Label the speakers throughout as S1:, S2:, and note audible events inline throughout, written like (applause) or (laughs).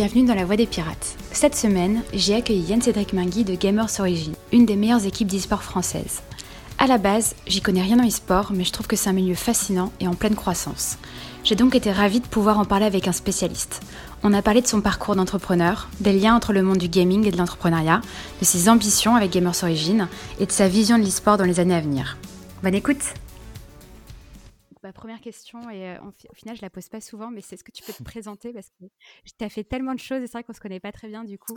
S1: Bienvenue dans la Voix des Pirates. Cette semaine, j'ai accueilli Yann Cédric Mingui de Gamers Origin, une des meilleures équipes d'e-sport françaises. À la base, j'y connais rien en e-sport, mais je trouve que c'est un milieu fascinant et en pleine croissance. J'ai donc été ravie de pouvoir en parler avec un spécialiste. On a parlé de son parcours d'entrepreneur, des liens entre le monde du gaming et de l'entrepreneuriat, de ses ambitions avec Gamers Origin et de sa vision de l'e-sport dans les années à venir. Bonne écoute Ma première question, et euh, au final, je la pose pas souvent, mais c'est ce que tu peux te présenter parce que tu as fait tellement de choses et c'est vrai qu'on se connaît pas très bien du coup.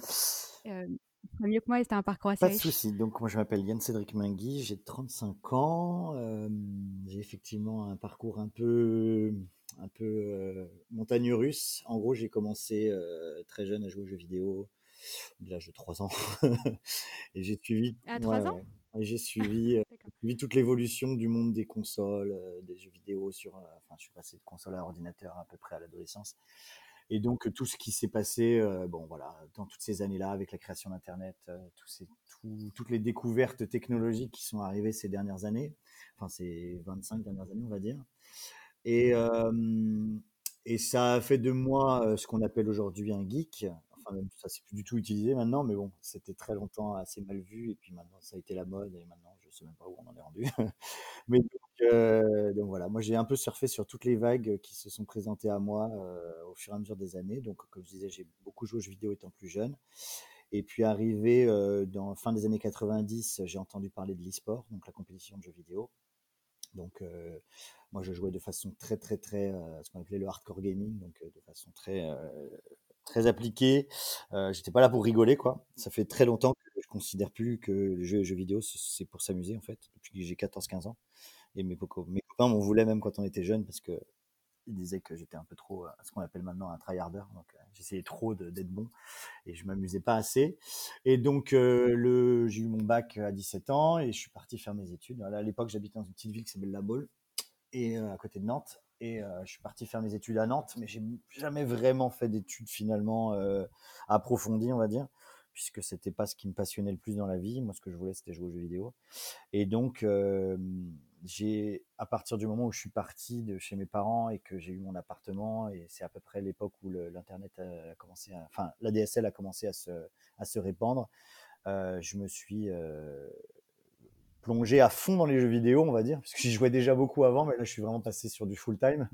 S1: Euh, mieux que moi et c'était un parcours assez
S2: Pas de souci. Donc, moi, je m'appelle Yann Cédric Mingui, j'ai 35 ans. Euh, j'ai effectivement un parcours un peu, un peu montagne russe. En gros, j'ai commencé très jeune à jouer aux jeux vidéo, de l'âge de 3 ans. (laughs) et j'ai suivi.
S1: À 3
S2: ouais,
S1: ans?
S2: ouais. Et j'ai suivi. (laughs) suivi toute l'évolution du monde des consoles, euh, des jeux vidéo sur. euh, enfin, je suis passé de console à ordinateur à peu près à l'adolescence. Et donc, euh, tout ce qui s'est passé, bon, voilà, dans toutes ces années-là, avec la création d'Internet, toutes les découvertes technologiques qui sont arrivées ces dernières années, enfin, ces 25 dernières années, on va dire. Et, ça a fait de moi ce qu'on appelle aujourd'hui un geek. Enfin, même ça, c'est plus du tout utilisé maintenant, mais bon, c'était très longtemps assez mal vu, et puis maintenant, ça a été la mode, et maintenant, je sais même pas où on en est rendu. (laughs) Mais donc, euh, donc voilà, moi j'ai un peu surfé sur toutes les vagues qui se sont présentées à moi euh, au fur et à mesure des années. Donc, comme je disais, j'ai beaucoup joué aux jeux vidéo étant plus jeune. Et puis arrivé euh, dans fin des années 90, j'ai entendu parler de l'e-sport, donc la compétition de jeux vidéo. Donc, moi, je jouais de façon très, très, très, ce qu'on appelait le hardcore gaming, donc de façon très, très appliquée. Euh, j'étais pas là pour rigoler, quoi. Ça fait très longtemps que je considère plus que les jeux, vidéo, c'est pour s'amuser, en fait, depuis que j'ai 14-15 ans. Et mes, mes copains m'en voulaient même quand on était jeune parce que ils disaient que j'étais un peu trop, ce qu'on appelle maintenant un tryharder. Donc, j'essayais trop d'être bon et je m'amusais pas assez. Et donc, le, j'ai eu mon bac à 17 ans et je suis parti faire mes études. À l'époque, j'habitais dans une petite ville qui s'appelle La Baule et à côté de Nantes. Et euh, je suis parti faire mes études à Nantes, mais j'ai jamais vraiment fait d'études finalement euh, approfondies, on va dire, puisque c'était pas ce qui me passionnait le plus dans la vie. Moi, ce que je voulais, c'était jouer aux jeux vidéo. Et donc, euh, j'ai, à partir du moment où je suis parti de chez mes parents et que j'ai eu mon appartement, et c'est à peu près l'époque où l'internet a commencé, à, enfin, la a commencé à se, à se répandre, je me suis plongé à fond dans les jeux vidéo, on va dire, parce que j'y jouais déjà beaucoup avant, mais là, je suis vraiment passé sur du full time.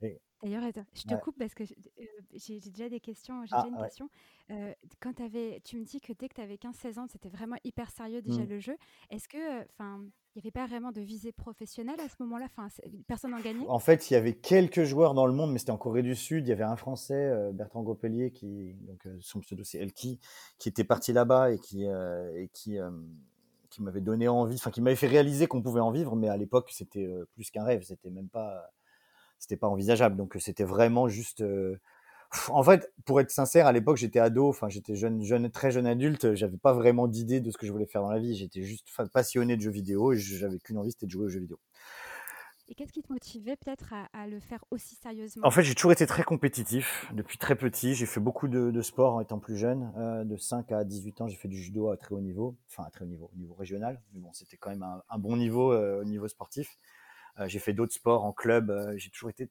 S2: Et,
S1: D'ailleurs, je te
S2: ouais.
S1: coupe parce que euh, j'ai déjà des questions. J'ai
S2: Ah,
S1: déjà une
S2: ouais.
S1: question. Euh, quand t'avais- tu me dis que dès que tu avais 15-16 ans, c'était vraiment hyper sérieux déjà
S2: Mm.
S1: le jeu. Est-ce que, enfin, il n'y avait pas vraiment de visée professionnelle à ce moment-là? Enfin, personne n'en gagnait?
S2: En fait, il y avait quelques joueurs dans le monde, mais c'était en Corée du Sud. Il y avait un Français, euh, Bertrand Gopelier, qui, donc euh, son pseudo c'est Elki, qui était parti là-bas et qui, euh, et qui, euh, qui m'avait donné envie, enfin qui m'avait fait réaliser qu'on pouvait en vivre, mais à l'époque c'était euh, plus qu'un rêve, c'était même pas, c'était pas envisageable. Donc euh, c'était vraiment juste. euh, En fait, pour être sincère, à l'époque j'étais ado, enfin j'étais jeune, jeune, très jeune adulte, j'avais pas vraiment d'idée de ce que je voulais faire dans la vie. J'étais juste passionné de jeux vidéo et j'avais qu'une envie, c'était de jouer aux jeux vidéo.
S1: Et qu'est-ce qui te motivait peut-être à, le faire aussi
S2: En
S1: sérieusement
S2: fait, j'ai toujours été très compétitif depuis très petit. J'ai fait beaucoup de, de sport en étant plus jeune. Euh, de 5 à 18 ans, j'ai fait du judo à très haut niveau, enfin à très haut niveau, au niveau régional. Mais bon, c'était quand même un, bon niveau euh, au niveau sportif. Euh, j'ai fait d'autres sports en club. j'ai toujours été,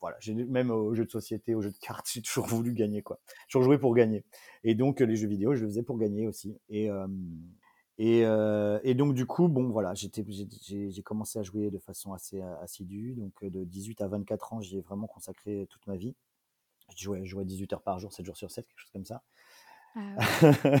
S2: voilà, même aux jeux de société, aux jeux de cartes, (laughs) j'ai toujours voulu gagner quoi. J'ai toujours joué pour gagner. Et donc les jeux vidéo, je le faisais pour gagner aussi. Et et, euh, et donc du coup, bon voilà, j'ai- commencé à jouer de façon assez euh, assidue. Donc euh, de 18 à 24 ans, j'y ai vraiment consacré toute ma vie. Je jouais, je jouais 18 heures par jour, 7 jours sur 7, quelque chose comme ça.
S1: Ah ouais. (laughs)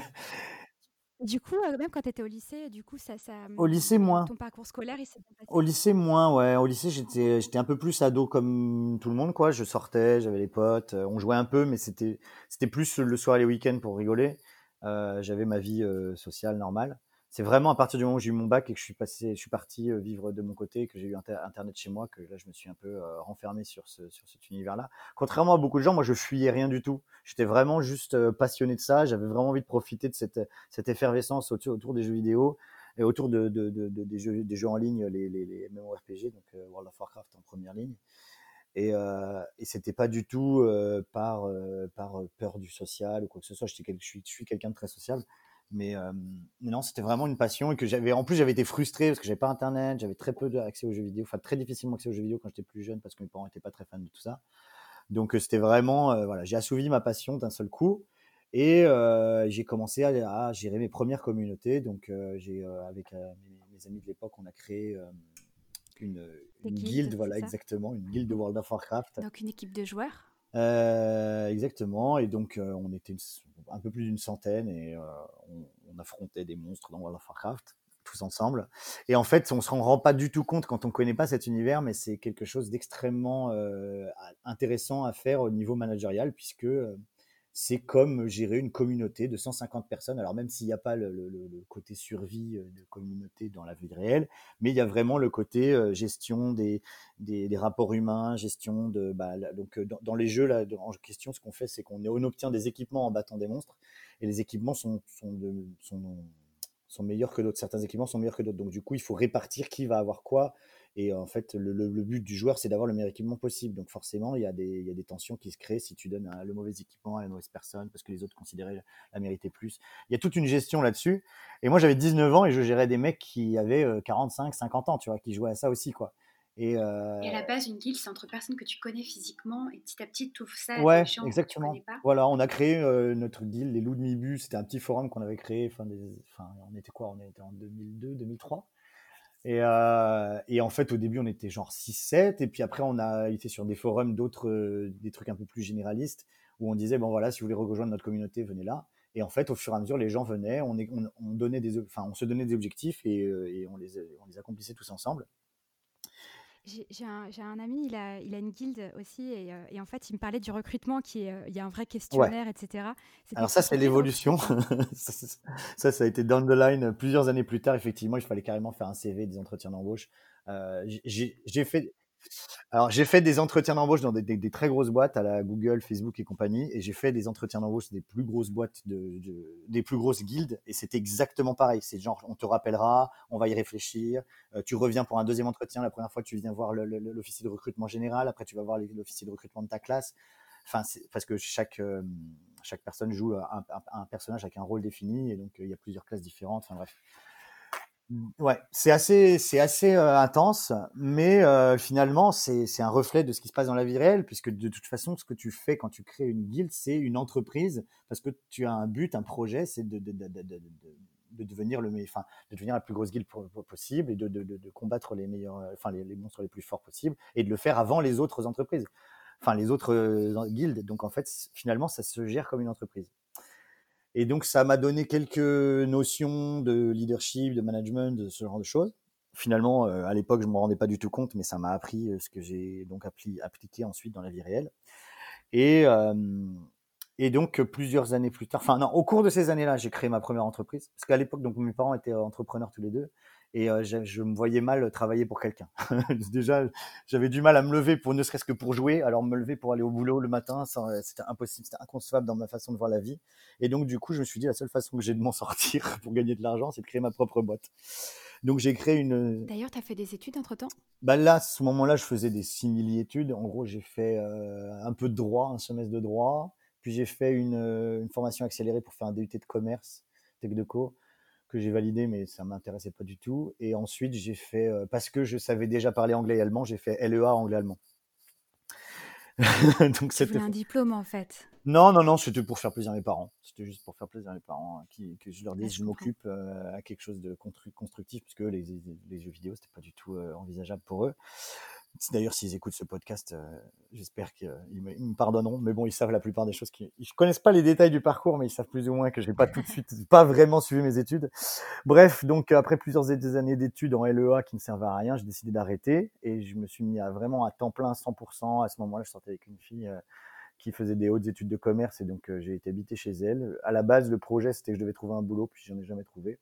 S1: Du coup, même quand tu étais au lycée, du coup, ça, ça,
S2: Au lycée,
S1: hum,
S2: moins.
S1: ton parcours scolaire, il s'est bien
S2: Au
S1: passé
S2: lycée, moins, ouais. Au lycée, j'étais, un peu plus ado comme tout le monde, quoi. Je sortais, j'avais les potes, on jouait un peu, mais c'était, c'était plus le soir et les week-ends pour rigoler. Euh, j'avais ma vie euh, sociale normale. C'est vraiment à partir du moment où j'ai eu mon bac et que je suis passé, je suis parti euh, vivre de mon côté, que j'ai eu inter- Internet chez moi, que là, je me suis un peu euh, renfermé sur ce, sur cet univers-là. Contrairement à beaucoup de gens, moi, je fuyais rien du tout. J'étais vraiment juste euh, passionné de ça. J'avais vraiment envie de profiter de cette, cette effervescence autour, des jeux vidéo et autour de, de, de, de- des, jeux, des jeux en ligne, les, les, les MMORPG, donc World of Warcraft en première ligne. Et, euh, et c'était pas du tout par, par peur du social ou quoi que ce soit. Je suis quelqu'un de très sociable. Mais, euh, mais non, c'était vraiment une passion et que j'avais. En plus, j'avais été frustré parce que j'avais pas internet, j'avais très peu d'accès aux jeux vidéo, enfin très difficilement accès aux jeux vidéo quand j'étais plus jeune parce que mes parents étaient pas très fans de tout ça. Donc c'était vraiment, voilà, j'ai assouvi ma passion d'un seul coup. Et j'ai commencé à, gérer mes premières communautés. Donc, j'ai avec mes, amis de l'époque, on a créé une, guilde, voilà, exactement, une guilde de World of Warcraft.
S1: Donc, une équipe de joueurs?
S2: Exactement. Et donc, on était un peu plus d'une centaine et on, on, affrontait des monstres dans World of Warcraft tous ensemble. Et en fait, on se rend pas du tout compte quand on connaît pas cet univers, mais c'est quelque chose d'extrêmement intéressant à faire au niveau managérial, puisque c'est comme gérer une communauté de 150 personnes. Alors même s'il n'y a pas le, côté survie euh, de communauté dans la vie réelle, mais il y a vraiment le côté euh, gestion des, rapports humains, gestion de... Bah, donc euh, dans, les jeux là, en question, ce qu'on fait, c'est qu'on obtient des équipements en battant des monstres, et les équipements sont, sont meilleurs que d'autres. Certains équipements sont meilleurs que d'autres. Donc du coup, il faut répartir qui va avoir quoi et en fait, le, but du joueur, c'est d'avoir le meilleur équipement possible. Donc forcément, il y, a des, il y a des tensions qui se créent si tu donnes le mauvais équipement à la mauvaise personne parce que les autres considéraient la mériter plus. Il y a toute une gestion là-dessus. Et moi, j'avais 19 ans et je gérais des mecs qui avaient 45, euh, 50 ans, tu vois, qui jouaient à ça aussi, quoi.
S1: Et, euh... et, à la base, une guilde, c'est entre personnes que tu connais physiquement et petit à petit, tu ouvres ça
S2: ouais, exactement. Voilà, on a créé euh, notre guilde, les loups de Mibu. C'était un petit forum qu'on avait créé. Enfin, enfin, on était quoi? On était en 2002, 2003. Et, euh, et, en fait, au début, on était genre 6-7, et puis après, on a été sur des forums d'autres, euh, des trucs un peu plus généralistes, où on disait, bon voilà, si vous voulez rejoindre notre communauté, venez là. Et en fait, au fur et à mesure, les gens venaient, on, on, donnait des, enfin, on se donnait des objectifs et, euh, et on, les, on les accomplissait tous ensemble.
S1: J'ai un, ami, il a, il a une guilde aussi, et, euh, et, en fait, il me parlait du recrutement, qui est, euh, il y a un vrai questionnaire, etc.
S2: Alors ça, c'est l'évolution. (laughs) ça, ça a été down the line plusieurs années plus tard. Effectivement, il fallait carrément faire un CV, des entretiens d'embauche. Euh, j'ai fait, alors, j'ai fait des entretiens d'embauche dans des, très grosses boîtes à la Google, Facebook et compagnie, et j'ai fait des entretiens d'embauche des plus grosses boîtes, de, des plus grosses guildes, et c'était exactement pareil. C'est genre, on te rappellera, on va y réfléchir, euh, tu reviens pour un deuxième entretien. La première fois, tu viens voir l'officier de recrutement général, après, tu vas voir l'officier de recrutement de ta classe. Enfin, parce que chaque, euh, chaque personne joue un, un, personnage avec un rôle défini, et donc euh, il y a plusieurs classes différentes. Enfin, bref. Ouais, c'est assez, c'est assez euh, intense, mais euh, finalement, c'est, c'est un reflet de ce qui se passe dans la vie réelle, puisque de toute façon, ce que tu fais quand tu crées une guilde, c'est une entreprise, parce que tu as un but, un projet, c'est de, de, de, de, de devenir le, enfin, de devenir la plus grosse guilde possible et de, de, combattre les meilleurs, euh, enfin, les, les, monstres les plus forts possibles, et de le faire avant les autres entreprises, enfin, les autres guildes. Donc, en fait, finalement, ça se gère comme une entreprise. Et donc, ça m'a donné quelques notions de leadership, de management, de ce genre de choses. Finalement, euh, à l'époque, je ne me rendais pas du tout compte, mais ça m'a appris euh, ce que j'ai donc appliqué ensuite dans la vie réelle. Et, et donc, plusieurs années plus tard, enfin, non, au cours de ces années-là, j'ai créé ma première entreprise. Parce qu'à l'époque, donc, mes parents étaient entrepreneurs tous les deux et je, me voyais mal travailler pour quelqu'un. (laughs) Déjà, j'avais du mal à me lever pour ne serait-ce que pour jouer, alors me lever pour aller au boulot le matin, c'était impossible, c'était inconcevable dans ma façon de voir la vie. Et donc, du coup, je me suis dit, la seule façon que j'ai de m'en (laughs) sortir pour gagner de l'argent, c'est de créer ma propre boîte. Donc, j'ai créé une.
S1: D'ailleurs, tu as fait des études entre-temps?
S2: Bah Là, à ce moment-là, je faisais des simili-études. En gros, j'ai fait un peu de droit, un semestre de droit. Puis j'ai fait une, une, formation accélérée pour faire un DUT de commerce, Tech de Co que j'ai validé, mais ça m'intéressait pas du tout. Et ensuite, j'ai fait, euh, parce que je savais déjà parler anglais et allemand, j'ai fait LEA anglais-allemand. (laughs)
S1: Donc c'était un diplôme en fait.
S2: Non, non, non, c'était pour faire plaisir à mes parents. C'était juste pour faire plaisir à mes parents, hein, qui, que je leur dise, je, m'occupe euh, à quelque chose de constructif, puisque les, les, jeux vidéo, c'était pas du tout euh, envisageable pour eux. D'ailleurs, s'ils écoutent ce podcast, euh, j'espère qu'ils me, pardonneront. Mais bon, ils savent la plupart des choses. Qui... Ils connaissent pas les détails du parcours, mais ils savent plus ou moins que je n'ai pas tout de suite, (laughs) pas vraiment suivi mes études. Bref, donc après plusieurs années d'études en LEA qui ne servaient à rien, j'ai décidé d'arrêter et je me suis mis à vraiment à temps plein, 100%. À ce moment-là, je sortais avec une fille euh, qui faisait des hautes études de commerce et donc euh, j'ai été habité chez elle. À la base, le projet c'était que je devais trouver un boulot, puis j'en ai jamais trouvé.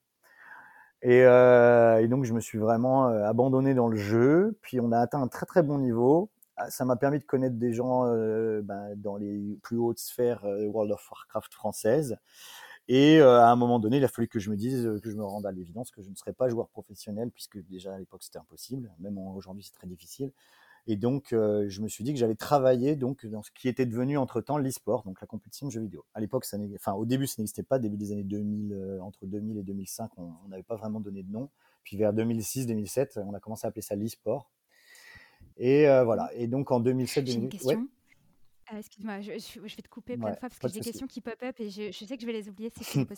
S2: Et, euh, et, donc, je me suis vraiment euh, abandonné dans le jeu. Puis, on a atteint un très très bon niveau. Ah, ça m'a permis de connaître des gens euh, ben, dans les plus hautes sphères euh, World of Warcraft françaises. Et à un moment donné, il a fallu que je me dise, que je me rende à l'évidence que je ne serais pas joueur professionnel, puisque déjà à l'époque c'était impossible. Même aujourd'hui, c'est très difficile. Et donc, euh, je me suis dit que j'allais travailler donc dans ce qui était devenu entre-temps l'e-sport, donc la compétition de jeux vidéo. À l'époque, ça enfin, au début, ça n'existait pas. Début des années 2000, euh, entre 2000 et 2005, on n'avait pas vraiment donné de nom. Puis vers 2006-2007, on a commencé à appeler ça l'e-sport. Et euh, voilà. Et donc en 2007, 2008,
S1: ouais. Ah, excuse-moi, je, je- je vais te couper plein de fois parce que j'ai des questions qui pop-up et je, je sais que je vais les oublier si je ne (laughs)
S2: pas.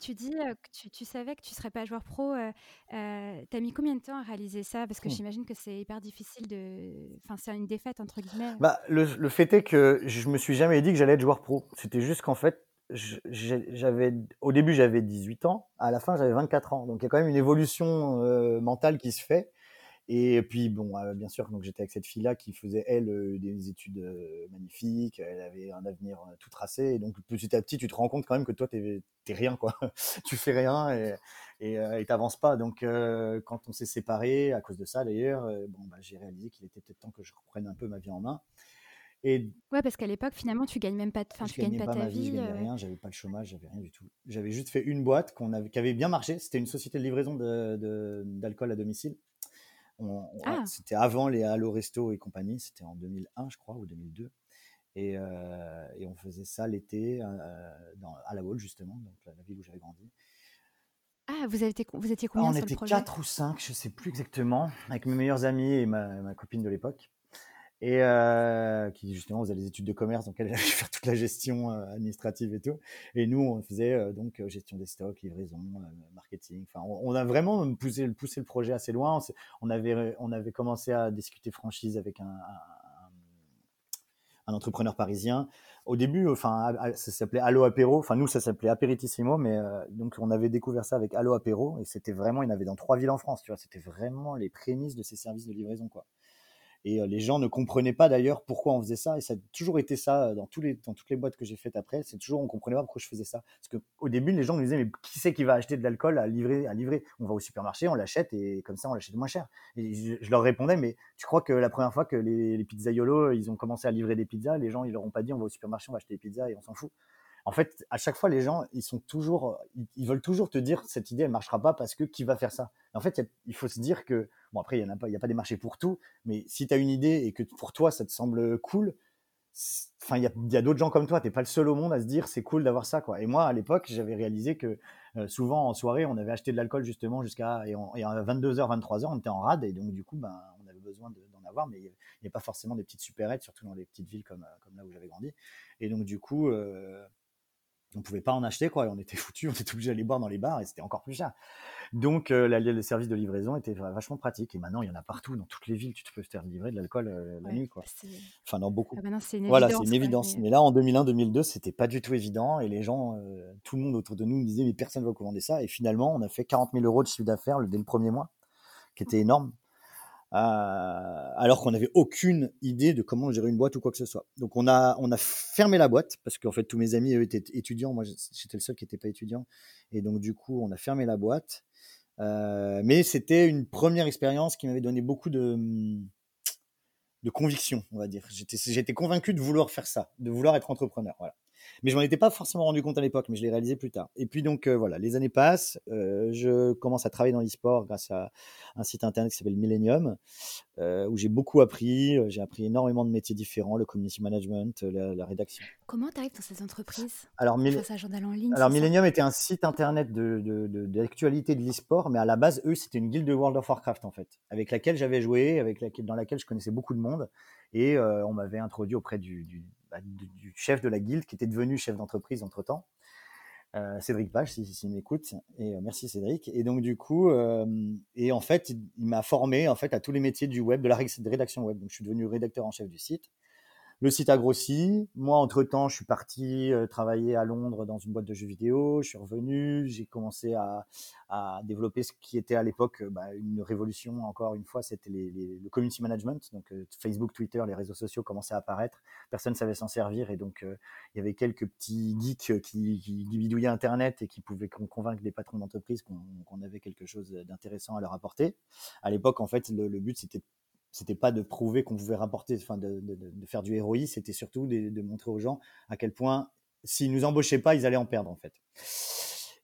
S1: Tu dis euh, que tu, tu savais que tu serais pas joueur pro. Euh, euh, T'as mis combien de temps à réaliser ça? Parce que
S2: Hmm.
S1: j'imagine que c'est hyper difficile de. Enfin, c'est une défaite entre guillemets.
S2: Bah, le, le fait est que je me suis jamais dit que j'allais être joueur pro. C'était juste qu'en fait, j'avais au début j'avais 18 ans, à la fin j'avais 24 ans. Donc il y a quand même une évolution euh, mentale qui se fait. Et puis bon, euh, bien sûr, donc j'étais avec cette fille-là qui faisait elle euh, des études euh, magnifiques, elle avait un avenir tout tracé. Et donc petit à petit, tu te rends compte quand même que toi t'es t'es rien quoi. (laughs) tu fais rien et et t'avances pas. Donc quand on s'est séparés à cause de ça d'ailleurs, bon bah j'ai réalisé qu'il était peut-être temps que je reprenne un peu ma vie en main. Et
S1: Ouais, parce qu'à l'époque, finalement, tu gagnes même pas, enfin, tu gagnes
S2: gagnais
S1: pas
S2: pas
S1: ta
S2: ma vie, je
S1: vie.
S2: gagnais rien, j'avais pas le chômage, j'avais rien du tout. J'avais juste fait une boîte qu'on avait, qui avait bien marché. C'était une société de livraison de- de- d'alcool à domicile.
S1: Ah.
S2: C'était avant les Allo Resto et compagnie. C'était en 2001, je crois, ou 2002. Et, euh, et on faisait ça l'été euh, dans- à La Baule, justement, donc la, la ville où j'avais grandi.
S1: Ah, vous, avez été, vous étiez
S2: Ah,
S1: combien
S2: on
S1: sur le
S2: était
S1: projet?
S2: quatre ou cinq, je sais plus exactement, avec mes meilleurs amis et ma, ma copine de l'époque. Et euh, qui justement faisait les études de commerce, donc elle (laughs) allait faire toute la gestion euh, administrative et tout. Et nous, on faisait euh, donc gestion des stocks, livraison, marketing. Enfin, on, a vraiment poussé, le projet assez loin. On, avait, on avait commencé à discuter franchise avec un, un, entrepreneur parisien. Au début, enfin, ça s'appelait Allo Apéro. Enfin, nous, ça s'appelait Aperitissimo, mais donc on avait découvert ça avec Allo Apéro et c'était vraiment, il y en avait dans trois villes en France, tu vois. C'était vraiment les prémices de ces services de livraison, quoi. Et euh, les gens ne comprenaient pas d'ailleurs pourquoi on faisait ça. Et ça a toujours été ça euh, dans, tous les, dans toutes les boîtes que j'ai faites après. C'est toujours, on comprenait pas pourquoi je faisais ça. Parce qu'au début, les gens nous disaient, mais qui c'est qui va acheter de l'alcool à livrer, à livrer? On va au supermarché, on l'achète et comme ça, on l'achète moins cher. Et je, leur répondais, mais tu crois que la première fois que les, les pizzaiolos, ils ont commencé à livrer des pizzas, les gens, ils leur ont pas dit, on va au supermarché, on va acheter des pizzas et on s'en fout. En fait, à chaque fois, les gens, ils sont toujours, ils, veulent toujours te dire cette idée, elle marchera pas parce que qui va faire ça? En fait, il faut se dire que, bon, après, il y en a pas, a pas des marchés pour tout, mais si tu as une idée et que pour toi, ça te semble cool, il y a, d'autres gens comme toi, t'es pas le seul au monde à se dire c'est cool d'avoir ça, quoi. Et moi, à l'époque, j'avais réalisé que euh, souvent en soirée, on avait acheté de l'alcool justement jusqu'à et, on- et à 22h, 23h, on était en rade et donc du coup, ben, on avait besoin de- d'en avoir, mais il n'y a pas forcément des petites supérettes, surtout dans les petites villes comme, euh, comme là où j'avais grandi. Et donc du coup, euh, on pouvait pas en acheter, quoi. Et on était (laughs) foutus, on était obligé d'aller boire dans les bars et c'était encore plus cher. Donc, euh, la- le service de livraison était vachement pratique. Et maintenant, il y en a partout, dans toutes les villes, tu te peux faire livrer de l'alcool euh, la
S1: ouais,
S2: nuit, quoi. Enfin, dans beaucoup.
S1: ah, c'est une
S2: Voilà, c'est une évidence.
S1: mais-
S2: Mais là, en 2001-2002, c'était pas du tout évident. Et les gens, euh, tout le monde autour de nous me disait, mais personne ne va commander ça. Et finalement, on a fait 40 000 euros de chiffre d'affaires dès le premier mois, qui était énorme. Euh, alors qu'on n'avait aucune idée de comment gérer une boîte ou quoi que ce soit. Donc on a on a fermé la boîte parce qu'en fait tous mes amis étaient étudiants, moi j'étais le seul qui n'était pas étudiant et donc du coup on a fermé la boîte. Euh, mais c'était une première expérience qui m'avait donné beaucoup de de conviction, on va dire. J'étais convaincu de vouloir faire ça, de vouloir être entrepreneur, voilà. Mais je m'en étais pas forcément rendu compte à l'époque, mais je l'ai réalisé plus tard. Et puis donc euh, voilà, les années passent, euh, je commence à travailler dans l'e-sport grâce à un site internet qui s'appelle Millennium, euh, où j'ai beaucoup appris. J'ai appris énormément de métiers différents, le community management, la, la rédaction.
S1: Comment tu arrives dans ces entreprises
S2: Alors, Mil-
S1: journal en ligne.
S2: alors Millennium était un site internet de, de, de- d'actualité de l'e-sport, mais à la base, eux, c'était une guilde de World of Warcraft en fait, avec laquelle j'avais joué, avec laquelle, dans laquelle je connaissais beaucoup de monde, et on m'avait introduit auprès du, du, bah, du- chef de la guilde, qui était devenu chef d'entreprise entre temps, euh, Cédric Page, si, si, s'il m'écoute, et euh, merci Cédric. Et donc du coup, euh, et en fait, il, m'a formé en fait à tous les métiers du web, de la rédaction web. Donc je suis devenu rédacteur en chef du site. Le site a grossi. Moi, entre-temps, je suis parti euh, travailler à Londres dans une boîte de jeux vidéo. Je suis revenu. J'ai commencé à, développer ce qui était à l'époque euh, bah, une révolution. Encore une fois, c'était le community management. Donc euh, Facebook, Twitter, les réseaux sociaux commençaient à apparaître. Personne ne savait s'en servir. Et donc, il y avait quelques petits geeks qui, bidouillaient Internet et qui pouvaient con- convaincre des patrons d'entreprise qu'on avait quelque chose d'intéressant à leur apporter. À l'époque, en fait, le but, c'était c'était pas de prouver qu'on pouvait rapporter, enfin de, de- faire du ROI, c'était surtout de, de montrer aux gens à quel point s'ils nous embauchaient pas, ils allaient en perdre en fait.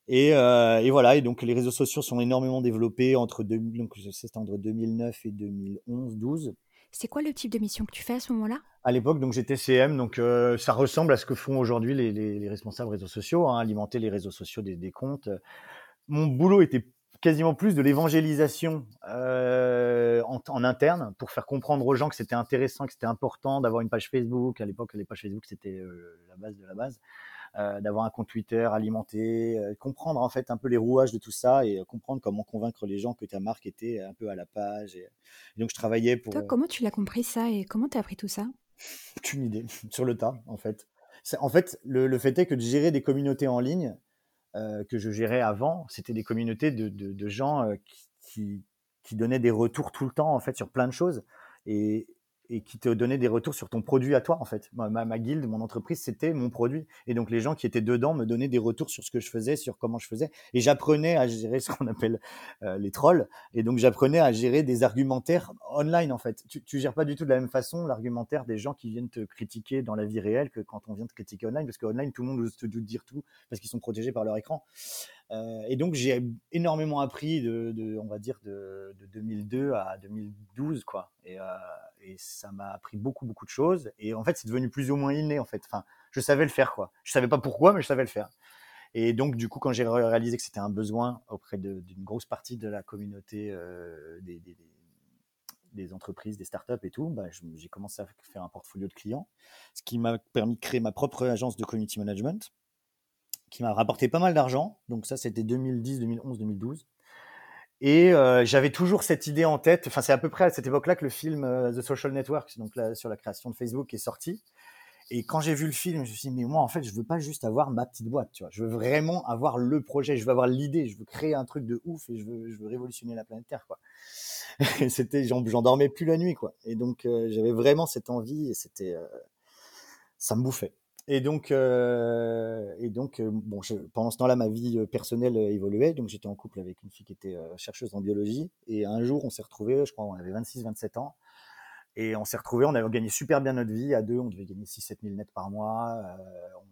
S2: Et, euh, et voilà, et donc les réseaux sociaux sont énormément développés entre, deux- donc, entre 2009 et 2011, 12.
S1: C'est quoi le type de mission que tu fais à ce moment-là?
S2: À l'époque, donc j'étais CM, donc euh, ça ressemble à ce que font aujourd'hui les, les- les responsables réseaux sociaux, hein, alimenter les réseaux sociaux des, des comptes. Mon boulot était quasiment plus de l'évangélisation euh, en en, interne pour faire comprendre aux gens que c'était intéressant, que c'était important d'avoir une page Facebook. À l'époque, les pages Facebook, c'était la base de la base. d'avoir un compte Twitter alimenté, comprendre en fait un peu les rouages de tout ça et comprendre comment convaincre les gens que ta marque était un peu à la page. Et, donc je travaillais pour.
S1: Toi, comment tu l'as compris ça et comment tu as appris tout ça?
S2: Aucune idée, (laughs) sur le tas en fait. En fait, le, fait est que de gérer des communautés en ligne que je gérais avant, c'était des communautés de, gens qui, qui donnait des retours tout le temps en fait sur plein de choses. Et, et qui te donnait des retours sur ton produit à toi en fait. Ma, ma, guilde, mon entreprise, c'était mon produit et donc les gens qui étaient dedans me donnaient des retours sur ce que je faisais, sur comment je faisais et j'apprenais à gérer ce qu'on appelle euh, les trolls et donc j'apprenais à gérer des argumentaires online en fait. Tu, tu gères pas du tout de la même façon l'argumentaire des gens qui viennent te critiquer dans la vie réelle que quand on vient te critiquer online parce que online tout le monde ose te dire tout parce qu'ils sont protégés par leur écran. Euh, et donc j'ai énormément appris de, on va dire de, de 2002 à 2012 quoi. Et, euh, et ça m'a appris beaucoup beaucoup de choses. Et en fait c'est devenu plus ou moins inné en fait. Enfin je savais le faire quoi. Je savais pas pourquoi mais je savais le faire. Et donc, du coup, quand j'ai réalisé que c'était un besoin auprès d'une grosse partie de la communauté euh, des, entreprises, des startups et tout, bah, j'ai commencé à faire un portfolio de clients, ce qui m'a permis de créer ma propre agence de community management qui m'a rapporté pas mal d'argent. Donc ça, c'était 2010, 2011, 2012. Et euh, j'avais toujours cette idée en tête. Enfin, c'est à peu près à cette époque-là que le film euh, The Social Network, donc sur la création de Facebook, est sorti. Et quand j'ai vu le film, je me suis dit, mais moi, en fait, je veux pas juste avoir ma petite boîte, tu vois. Je veux vraiment avoir le projet, je veux avoir l'idée, je veux créer un truc de ouf et je veux, je veux révolutionner la planète Terre, (laughs) c'était, j'en, dormais plus la nuit, quoi. Et donc, euh, j'avais vraiment cette envie et c'était, ça me bouffait. Et donc, euh, et donc euh, bon, pendant ce temps-là, ma vie euh, personnelle évoluait. Donc, j'étais en couple avec une fille qui était chercheuse en biologie. Et un jour, on s'est retrouvés, je crois, on avait 26-27 ans. Et on s'est retrouvés, on avait gagné super bien notre vie. À deux, on devait gagner 6-7 000 nets par mois. on,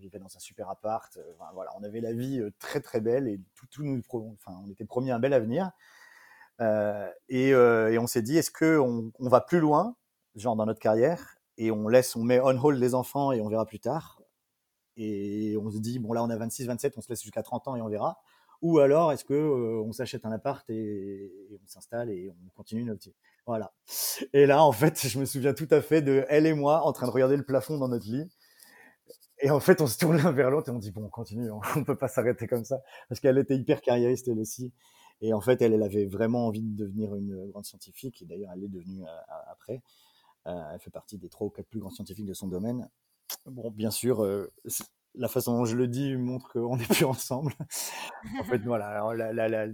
S2: vivait dans un super appart. Voilà, on avait la vie très, très belle. Et tout, tout nous, enfin, on était promis un bel avenir. Et, et, on s'est dit, est-ce qu'on on va plus loin, genre dans notre carrière? Et on laisse, on met on hold les enfants et on verra plus tard. Et on se dit, bon là on a 26, 27, on se laisse jusqu'à 30 ans et on verra. Ou alors est-ce que euh, on s'achète un appart et, on s'installe et on continue notre vie? Voilà. Et là en fait, je me souviens tout à fait de elle et moi en train de regarder le plafond dans notre lit. Et en fait, on se tourne l'un vers l'autre et on dit bon, on continue, on peut pas s'arrêter comme ça parce qu'elle était hyper carriériste elle aussi. Et en fait, elle, elle avait vraiment envie de devenir une grande scientifique et d'ailleurs elle est devenue euh, après. Euh, elle fait partie des trois ou quatre plus grands scientifiques de son domaine. Bon, bien sûr, euh, la façon dont je le dis montre qu'on n'est (laughs) plus ensemble. en fait, (laughs) voilà,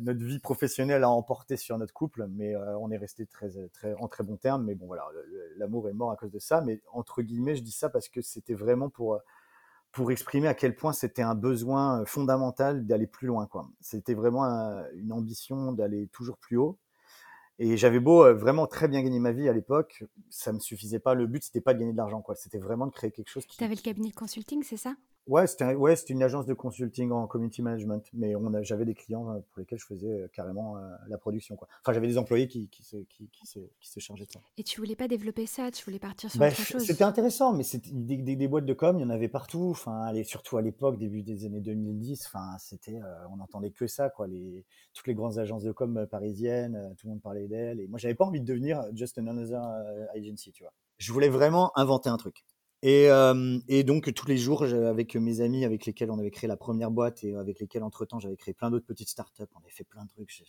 S2: notre vie professionnelle a emporté sur notre couple, mais euh, on est resté très, très, en très bon terme. Mais bon, voilà, l'amour est mort à cause de ça. Mais entre guillemets, je dis ça parce que c'était vraiment pour, pour exprimer à quel point c'était un besoin fondamental d'aller plus loin. C'était vraiment une ambition d'aller toujours plus haut. Et j'avais beau euh, vraiment très bien gagner ma vie à l'époque, ça me suffisait pas. Le but, c'était pas de gagner de l'argent, quoi. C'était vraiment de créer quelque chose qui.
S1: Tu avais le cabinet de consulting, c'est ça?
S2: Ouais, c'était ouais, une agence de consulting en community management, mais on j'avais des clients euh, pour lesquels je faisais euh, carrément la production. Quoi. Enfin, j'avais des employés qui, qui, se, qui, qui, se, qui se chargeaient de ça.
S1: Et tu voulais pas développer ça, tu voulais partir sur
S2: bah,
S1: autre chose?
S2: C'était intéressant, mais des, des, boîtes de com, il y en avait partout. Enfin, allez, surtout à l'époque, début des années 2010, enfin, c'était, on n'entendait que ça, quoi. Les, toutes les grandes agences de com parisiennes, tout le monde parlait d'elles. Et moi, j'avais pas envie de devenir just another agency, tu vois. Je voulais vraiment inventer un truc. Et, euh, et, donc tous les jours, avec mes amis avec lesquels on avait créé la première boîte et avec lesquels entre-temps j'avais créé plein d'autres petites startups, on avait fait plein de trucs.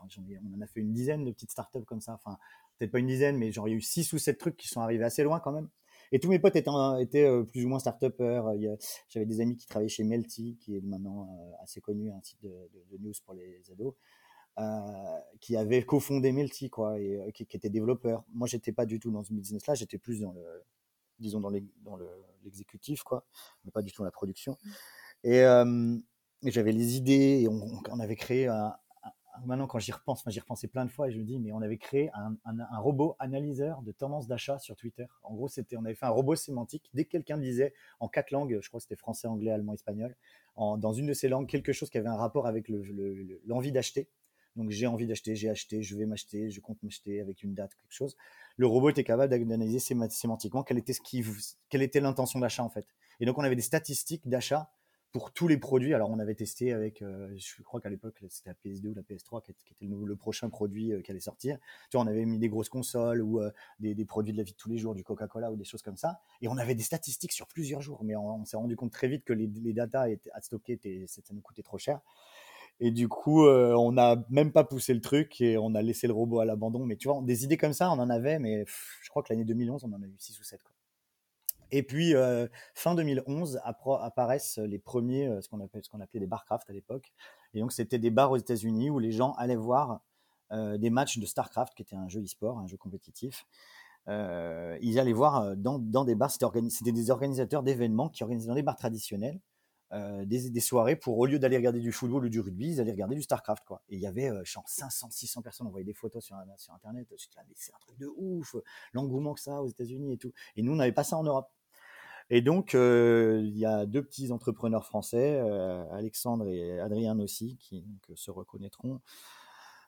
S2: on en a fait une dizaine de petites startups comme ça. Enfin, peut-être pas une dizaine, mais genre il eu six ou sept trucs qui sont arrivés assez loin quand même. Et tous mes potes étaient, étaient plus ou moins start-upers. J'avais des amis qui travaillaient chez Melty, qui est maintenant assez connu, un site de, news pour les ados. Qui avait cofondé Melty quoi et qui, qui, était développeur. Moi, j'étais pas du tout dans ce business là, j'étais plus dans le disons dans l'exécutif, quoi, mais pas du tout dans la production. Mmh. Euh, et, j'avais les idées, et on, on avait créé un, maintenant quand j'y repense, j'y repensais plein de fois, et je me dis, mais on avait créé un, un, robot analyseur de tendance d'achat sur Twitter. En gros, c'était, on avait fait un robot sémantique. Dès que quelqu'un disait en quatre langues, je crois que c'était français, anglais, allemand, espagnol, en, dans une de ces langues, quelque chose qui avait un rapport avec l'envie d'acheter, donc j'ai envie d'acheter, j'ai acheté, je vais m'acheter, je compte m'acheter avec une date, quelque chose. Le robot était capable d'analyser sémantiquement quelle était ce qui, quelle était l'intention d'achat en fait. Et donc on avait des statistiques d'achat pour tous les produits. Alors, on avait testé avec, euh, je crois qu'à l'époque, c'était la PS2 ou la PS3 qui était, le, prochain produit euh, qui allait sortir. Tu vois, on avait mis des grosses consoles ou euh, des, produits de la vie de tous les jours, du Coca-Cola ou des choses comme ça. Et on avait des statistiques sur plusieurs jours. Mais on, s'est rendu compte très vite que les, les datas à stocker, ça nous coûtait trop cher. Et du coup, on n'a même pas poussé le truc et on a laissé le robot à l'abandon. Mais tu vois, des idées comme ça, on en avait, mais je crois que l'année 2011, on en a eu 6 ou 7. Quoi. Et puis, euh, fin 2011, apparaissent les premiers, euh, ce qu'on appelait, appelait des barcraft à l'époque. Et donc, c'était des bars aux États-Unis où les gens allaient voir euh, des matchs de StarCraft, qui était un jeu e-sport, un jeu compétitif. ils allaient voir dans, des bars, c'était, des organisateurs d'événements qui organisaient dans des bars traditionnels des, soirées pour, au lieu d'aller regarder du football ou du rugby, ils allaient regarder du StarCraft. Quoi. Et il y avait genre 500, 600 personnes, on voyait des photos sur, sur Internet. c'est un truc de ouf, l'engouement que ça aux États-Unis et tout. Et nous, on n'avait pas ça en Europe. Et donc, euh, il y a deux petits entrepreneurs français, euh, Alexandre et Adrien aussi, qui se reconnaîtront,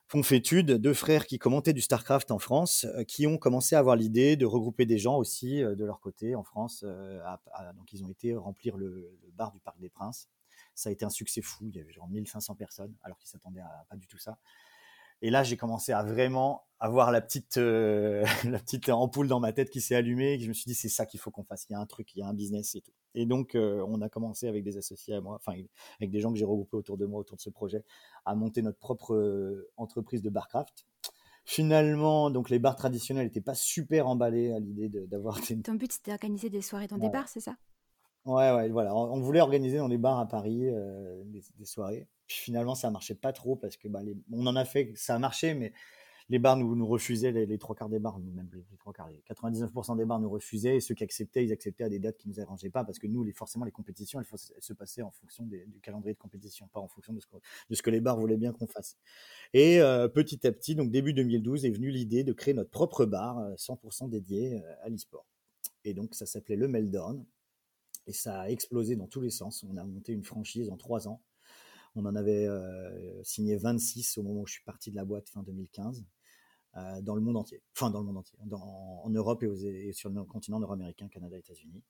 S2: font étude, deux frères qui commentaient du StarCraft en France, euh, qui ont commencé à avoir l'idée de regrouper des gens aussi de leur côté en France. donc, ils ont été remplir le, bar du Parc des Princes. Ça a été un succès fou. Il y avait genre 1500 personnes, alors qu'ils s'attendaient à pas du tout ça. Et là, j'ai commencé à vraiment avoir la petite, euh, (laughs) la petite ampoule dans ma tête qui s'est allumée. Et je me suis dit, c'est ça qu'il faut qu'on fasse. Il y a un truc, il y a un business et tout. Et donc, euh, on a commencé avec des associés à moi, enfin, avec des gens que j'ai regroupés autour de moi, autour de ce projet, à monter notre propre euh, entreprise de barcraft. Finalement, donc les bars traditionnels n'étaient pas super emballés à l'idée d'avoir.
S1: Ton but, c'était d'organiser des soirées dans des bars, c'est ça?
S2: Ouais, ouais, voilà. On voulait organiser dans des bars à Paris des, soirées. Finalement, ça marchait pas trop parce que bah, on en a fait, ça a marché, mais les bars nous, nous refusaient, les, trois quarts des bars, même les, trois quarts, 99% des bars nous refusaient, et ceux qui acceptaient, ils acceptaient à des dates qui nous arrangeaient pas, parce que nous, les, forcément, les compétitions, elles, se passaient en fonction du calendrier de compétition, pas en fonction de ce que, les bars voulaient bien qu'on fasse. Et euh, petit à petit, donc début 2012, est venue l'idée de créer notre propre bar, 100% euh, dédié euh, à l'e-sport. Et donc, ça s'appelait le Meldorn, et ça a explosé dans tous les sens. On a monté une franchise en trois ans on en avait euh, signé 26 au moment où je suis parti de la boîte fin 2015. Euh, dans le monde entier, enfin dans le monde entier, en Europe et, sur le continent nord-américain, Canada, États-Unis.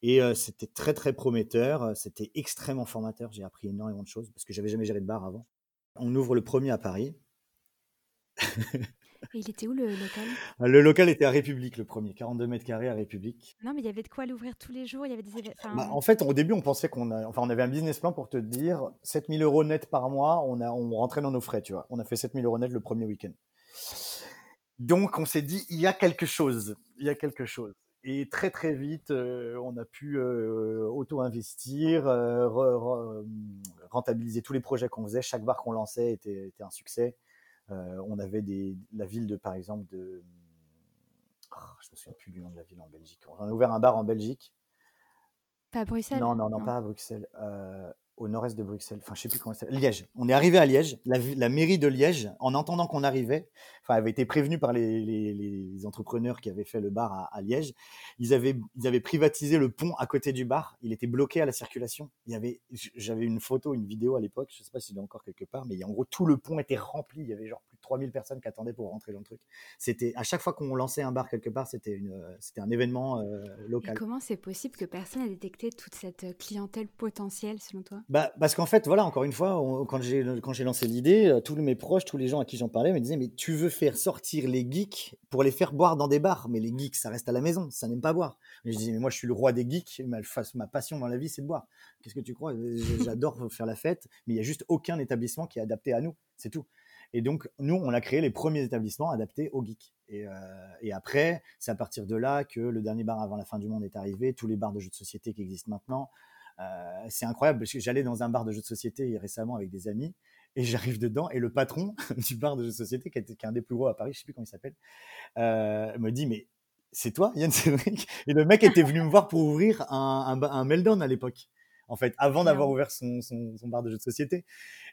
S2: Et euh, c'était très très prometteur, c'était extrêmement formateur, j'ai appris énormément de choses parce que j'avais jamais géré de bar avant. On ouvre le premier à Paris. (laughs)
S1: il était où le local?
S2: Ah, Le local était à République, le premier, 42 mètres carrés à République.
S1: Non, mais il y avait de quoi l'ouvrir tous les jours. Il y avait des
S2: bah, en fait, au début, on pensait qu'on enfin, on avait un business plan pour te dire 7000 euros net par mois. On a, on rentrait dans nos frais, tu vois. On a fait 7000 euros net le premier week-end. Donc, on s'est dit, il y a quelque chose. Il y a quelque chose. Et très très vite, euh, on a pu euh, auto-investir, euh, rentabiliser tous les projets qu'on faisait. Chaque bar qu'on lançait était, était un succès. Euh, on avait des, la ville de, par exemple, de. Oh, je me souviens plus du nom de la ville en Belgique. On a ouvert un bar en Belgique.
S1: Pas à Bruxelles
S2: Non, non, non, pas à Bruxelles. Euh, au nord-est de Bruxelles. Enfin, je sais plus comment c'est. Liège. On est arrivé à Liège. La, mairie de Liège, en entendant qu'on arrivait, enfin, avait été prévenue par les, entrepreneurs qui avaient fait le bar à, Liège. Ils avaient, ils avaient privatisé le pont à côté du bar. Il était bloqué à la circulation. Il y avait, j'avais une photo, une vidéo à l'époque. Je sais pas s'il est encore quelque part, mais en gros, tout le pont était rempli. Il y avait genre plus de 3000 personnes qui attendaient pour rentrer dans le truc. C'était, à chaque fois qu'on lançait un bar quelque part, c'était une, c'était un événement euh, local.
S1: Et comment c'est possible que personne ait détecté toute cette clientèle potentielle, selon toi?
S2: Bah, parce qu'en fait, voilà, encore une fois, quand j'ai quand j'ai lancé l'idée, euh, tous mes proches, tous les gens à qui j'en parlais me disaient mais tu veux faire sortir les geeks pour les faire boire dans des bars, mais les geeks ça reste à la maison, ça n'aime pas boire. je disais mais moi je suis le roi des geeks, ma, ma passion dans la vie c'est de boire. Qu'est-ce que tu crois? (laughs) J'adore faire la fête, mais il y a juste aucun établissement qui est adapté à nous, c'est tout. Et donc, nous, on a créé les premiers établissements adaptés aux geeks. Et, euh, et après, c'est à partir de là que le dernier bar avant la fin du monde est arrivé, tous les bars de jeux de société qui existent maintenant, euh, c'est incroyable parce que j'allais dans un bar de jeux de société récemment avec des amis et j'arrive dedans et le patron (laughs) du bar de jeux de société qui est, un des plus gros à Paris, je sais plus comment il s'appelle, euh, me dit mais c'est toi Yann Cédric? Et le mec était venu me voir pour ouvrir un, un, Meldon à l'époque en fait, avant d'avoir ouvert son, son, bar de jeux de société.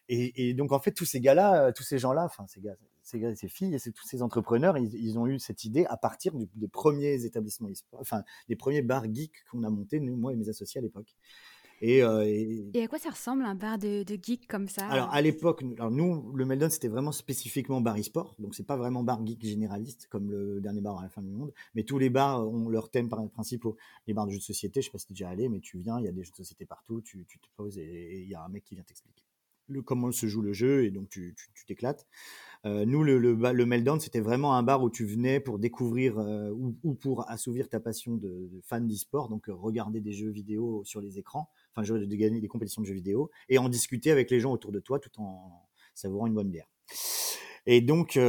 S2: Et, donc, en fait, tous ces gars-là, euh, tous ces gens-là, enfin, ces gars, ces, gars, ces filles, et tous ces entrepreneurs, ils, ont eu cette idée à partir des premiers établissements, enfin, des premiers bars geeks qu'on a montés, nous, moi et mes associés à l'époque. Et, euh,
S1: et... à quoi ça ressemble un bar de, de geek comme ça?
S2: Alors à l'époque, nous, le Meldon, c'était vraiment spécifiquement bar e-sport, donc c'est pas vraiment bar geek généraliste comme le dernier bar à la fin du monde, mais tous les bars ont leur thème principaux. Les bars de jeux de société, je sais pas si es déjà allé, mais tu viens, il y a des jeux de société partout, tu, tu te poses et il y a un mec qui vient t'expliquer le, comment se joue le jeu. Et donc tu t'éclates. Euh, nous, le, le, le Meltdown, c'était vraiment un bar où tu venais pour découvrir euh, ou, pour assouvir ta passion de, de fan d'e-sport, donc euh, regarder des jeux vidéo sur les écrans, enfin de, de gagner des compétitions de jeux vidéo et en discuter avec les gens autour de toi tout en savourant une bonne bière. Et donc,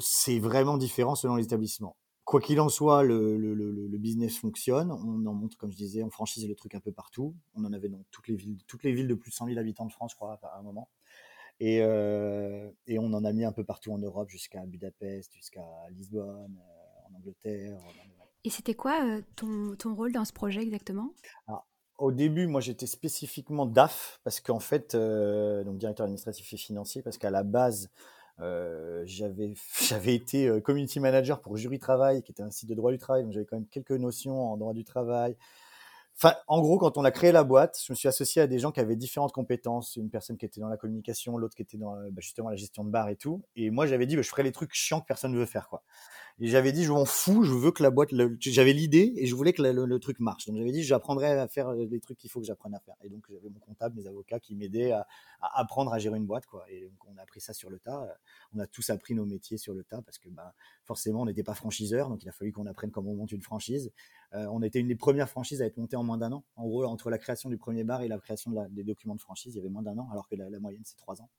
S2: c'est vraiment différent selon les établissements quoi qu'il en soit, le, le, le, business fonctionne. On en montre, comme je disais, on franchise le truc un peu partout. On en avait dans toutes les villes, toutes les villes de plus de 100 000 habitants de France, je crois, à un moment. Et, euh, et on en a mis un peu partout en Europe, jusqu'à Budapest, jusqu'à Lisbonne, euh, en Angleterre.
S1: Et c'était quoi euh, ton, ton, rôle dans ce projet exactement?
S2: Au début, moi, j'étais spécifiquement DAF, parce qu'en fait, donc directeur administratif et financier, parce qu'à la base, euh, j'avais (laughs) j'avais été euh, community manager pour Jury Travail, qui était un site de droit du travail, donc j'avais quand même quelques notions en droit du travail, Enfin, en gros, quand on a créé la boîte, je me suis associé à des gens qui avaient différentes compétences. Une personne qui était dans la communication, l'autre qui était dans bah, justement la gestion de bar et tout. Et moi, j'avais dit, bah, je ferais les trucs chiants que personne ne veut faire, quoi. Et j'avais dit, je m'en fous, je veux que la boîte, j'avais l'idée et je voulais que le, truc marche. Donc j'avais dit, j'apprendrai à faire les trucs qu'il faut que j'apprenne à faire. Et donc j'avais mon comptable, mes avocats qui m'aidaient à, apprendre à gérer une boîte, quoi. Et donc on a appris ça sur le tas. On a tous appris nos métiers sur le tas parce que, bah, forcément, on n'était pas franchiseur, donc il a fallu qu'on apprenne comment on monte une franchise. Euh, on était une des premières franchises à être montée en moins d'un an. En gros, entre la création du premier bar et la création des documents de franchise, il y avait moins d'un an, alors que la, moyenne, c'est trois ans.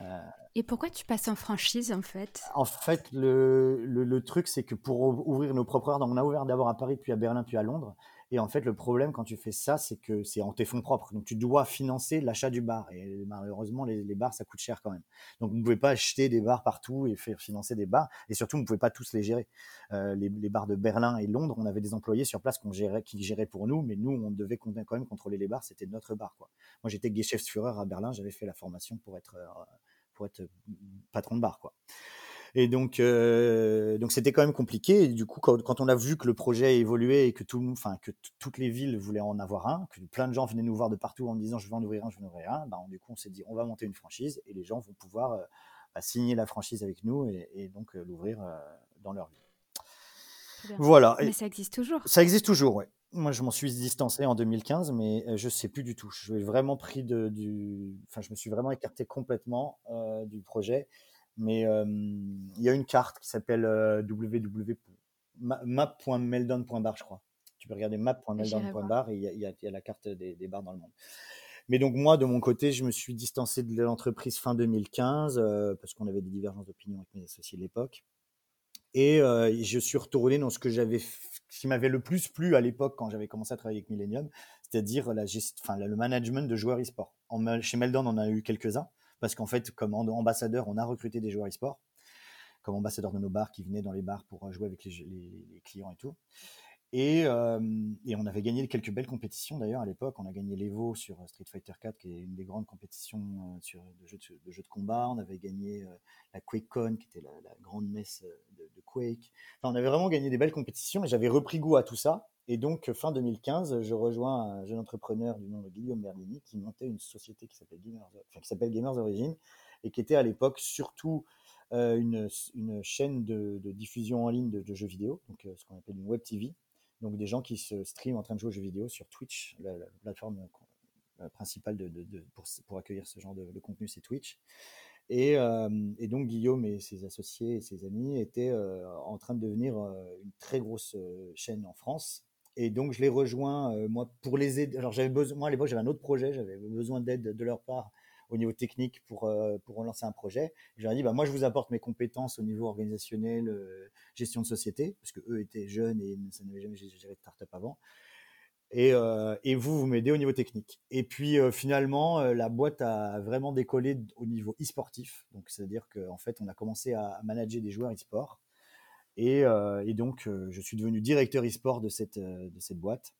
S1: Euh, et pourquoi tu passes en franchise en fait?
S2: En fait, le, truc, c'est que pour ouvrir nos propres heures, on a ouvert d'abord à Paris, puis à Berlin, puis à Londres. Et en fait, le problème quand tu fais ça, c'est que c'est en tes fonds propres. Donc, tu dois financer l'achat du bar. Et malheureusement, les, bars, ça coûte cher quand même. Donc, vous ne pouvez pas acheter des bars partout et faire financer des bars. Et surtout, vous ne pouvez pas tous les gérer. Euh, les, bars de Berlin et Londres, on avait des employés sur place qui géraient pour nous, mais nous, on devait quand même contrôler les bars. C'était notre bar. Moi, j'étais Geschäftsführer à Berlin. J'avais fait la formation pour être, euh, être patron de bar. Et donc, euh, donc c'était quand même compliqué. Et du coup, quand, on a vu que le projet évoluait et que tout, enfin que toutes les villes voulaient en avoir un, que plein de gens venaient nous voir de partout en disant je veux en ouvrir un, je veux en ouvrir un, ben, du coup on s'est dit on va monter une franchise et les gens vont pouvoir euh, bah, signer la franchise avec nous et, donc euh, l'ouvrir dans leur ville. Voilà.
S1: Mais ça existe toujours.
S2: Ça existe toujours, ouais. Moi, je m'en suis distancé en 2015, mais je sais plus du tout. Je suis vraiment pris de, du, enfin, je me suis vraiment écarté complètement du projet mais il y a une carte qui s'appelle www.map.meldon.bar, je crois. Tu peux regarder map.meldon.bar et il y, a la carte des, bars dans le monde. Mais donc moi, de mon côté, je me suis distancé de l'entreprise fin 2015 parce qu'on avait des divergences d'opinion avec mes associés de l'époque. Et je suis retourné dans ce que j'avais, qui m'avait le plus plu à l'époque quand j'avais commencé à travailler avec Millennium, c'est-à-dire la enfin, le management de joueurs e-sport. Chez Meldon, on en a eu quelques-uns parce qu'en fait, comme ambassadeur, on a recruté des joueurs e-sport, comme ambassadeur de nos bars qui venaient dans les bars pour euh, jouer avec les, clients et tout. Euh, et, on avait gagné quelques belles compétitions d'ailleurs à l'époque. On a gagné l'Evo sur euh, Street Fighter 4, qui est une des grandes compétitions sur, de, jeux de, combat. On avait gagné la QuakeCon, qui était la, grande messe de, Quake. on avait vraiment gagné des belles compétitions et j'avais repris goût à tout ça. Et donc, fin 2015, je rejoins un jeune entrepreneur du nom de Guillaume Merlini qui montait une société qui s'appelle Gamers, enfin, Origin et qui était à l'époque surtout euh, une, chaîne de, diffusion en ligne de, jeux vidéo, donc euh, ce qu'on appelle une web TV. Donc des gens qui se streament en train de jouer aux jeux vidéo sur Twitch, la, la plateforme euh, principale pour, accueillir ce genre de, contenu, c'est Twitch. Et, donc Guillaume et ses associés et ses amis étaient en train de devenir une très grosse chaîne en France et donc, je les rejoins, euh, moi, pour les aider. Alors, j'avais besoin, moi, à l'époque, j'avais un autre projet, j'avais besoin d'aide de leur part au niveau technique pour, euh, relancer un projet. Je leur ai dit, bah, moi, je vous apporte mes compétences au niveau organisationnel, euh, gestion de société, parce que eux étaient jeunes et ça n'avait jamais géré de start-up avant. Et, et, vous, vous m'aidez au niveau technique. Et puis, finalement, la boîte a vraiment décollé au niveau e-sportif. Donc, c'est-à-dire qu'en fait, on a commencé à manager des joueurs e-sport. Euh, et, donc, euh, je suis devenu directeur e-sport de cette, euh, de cette boîte.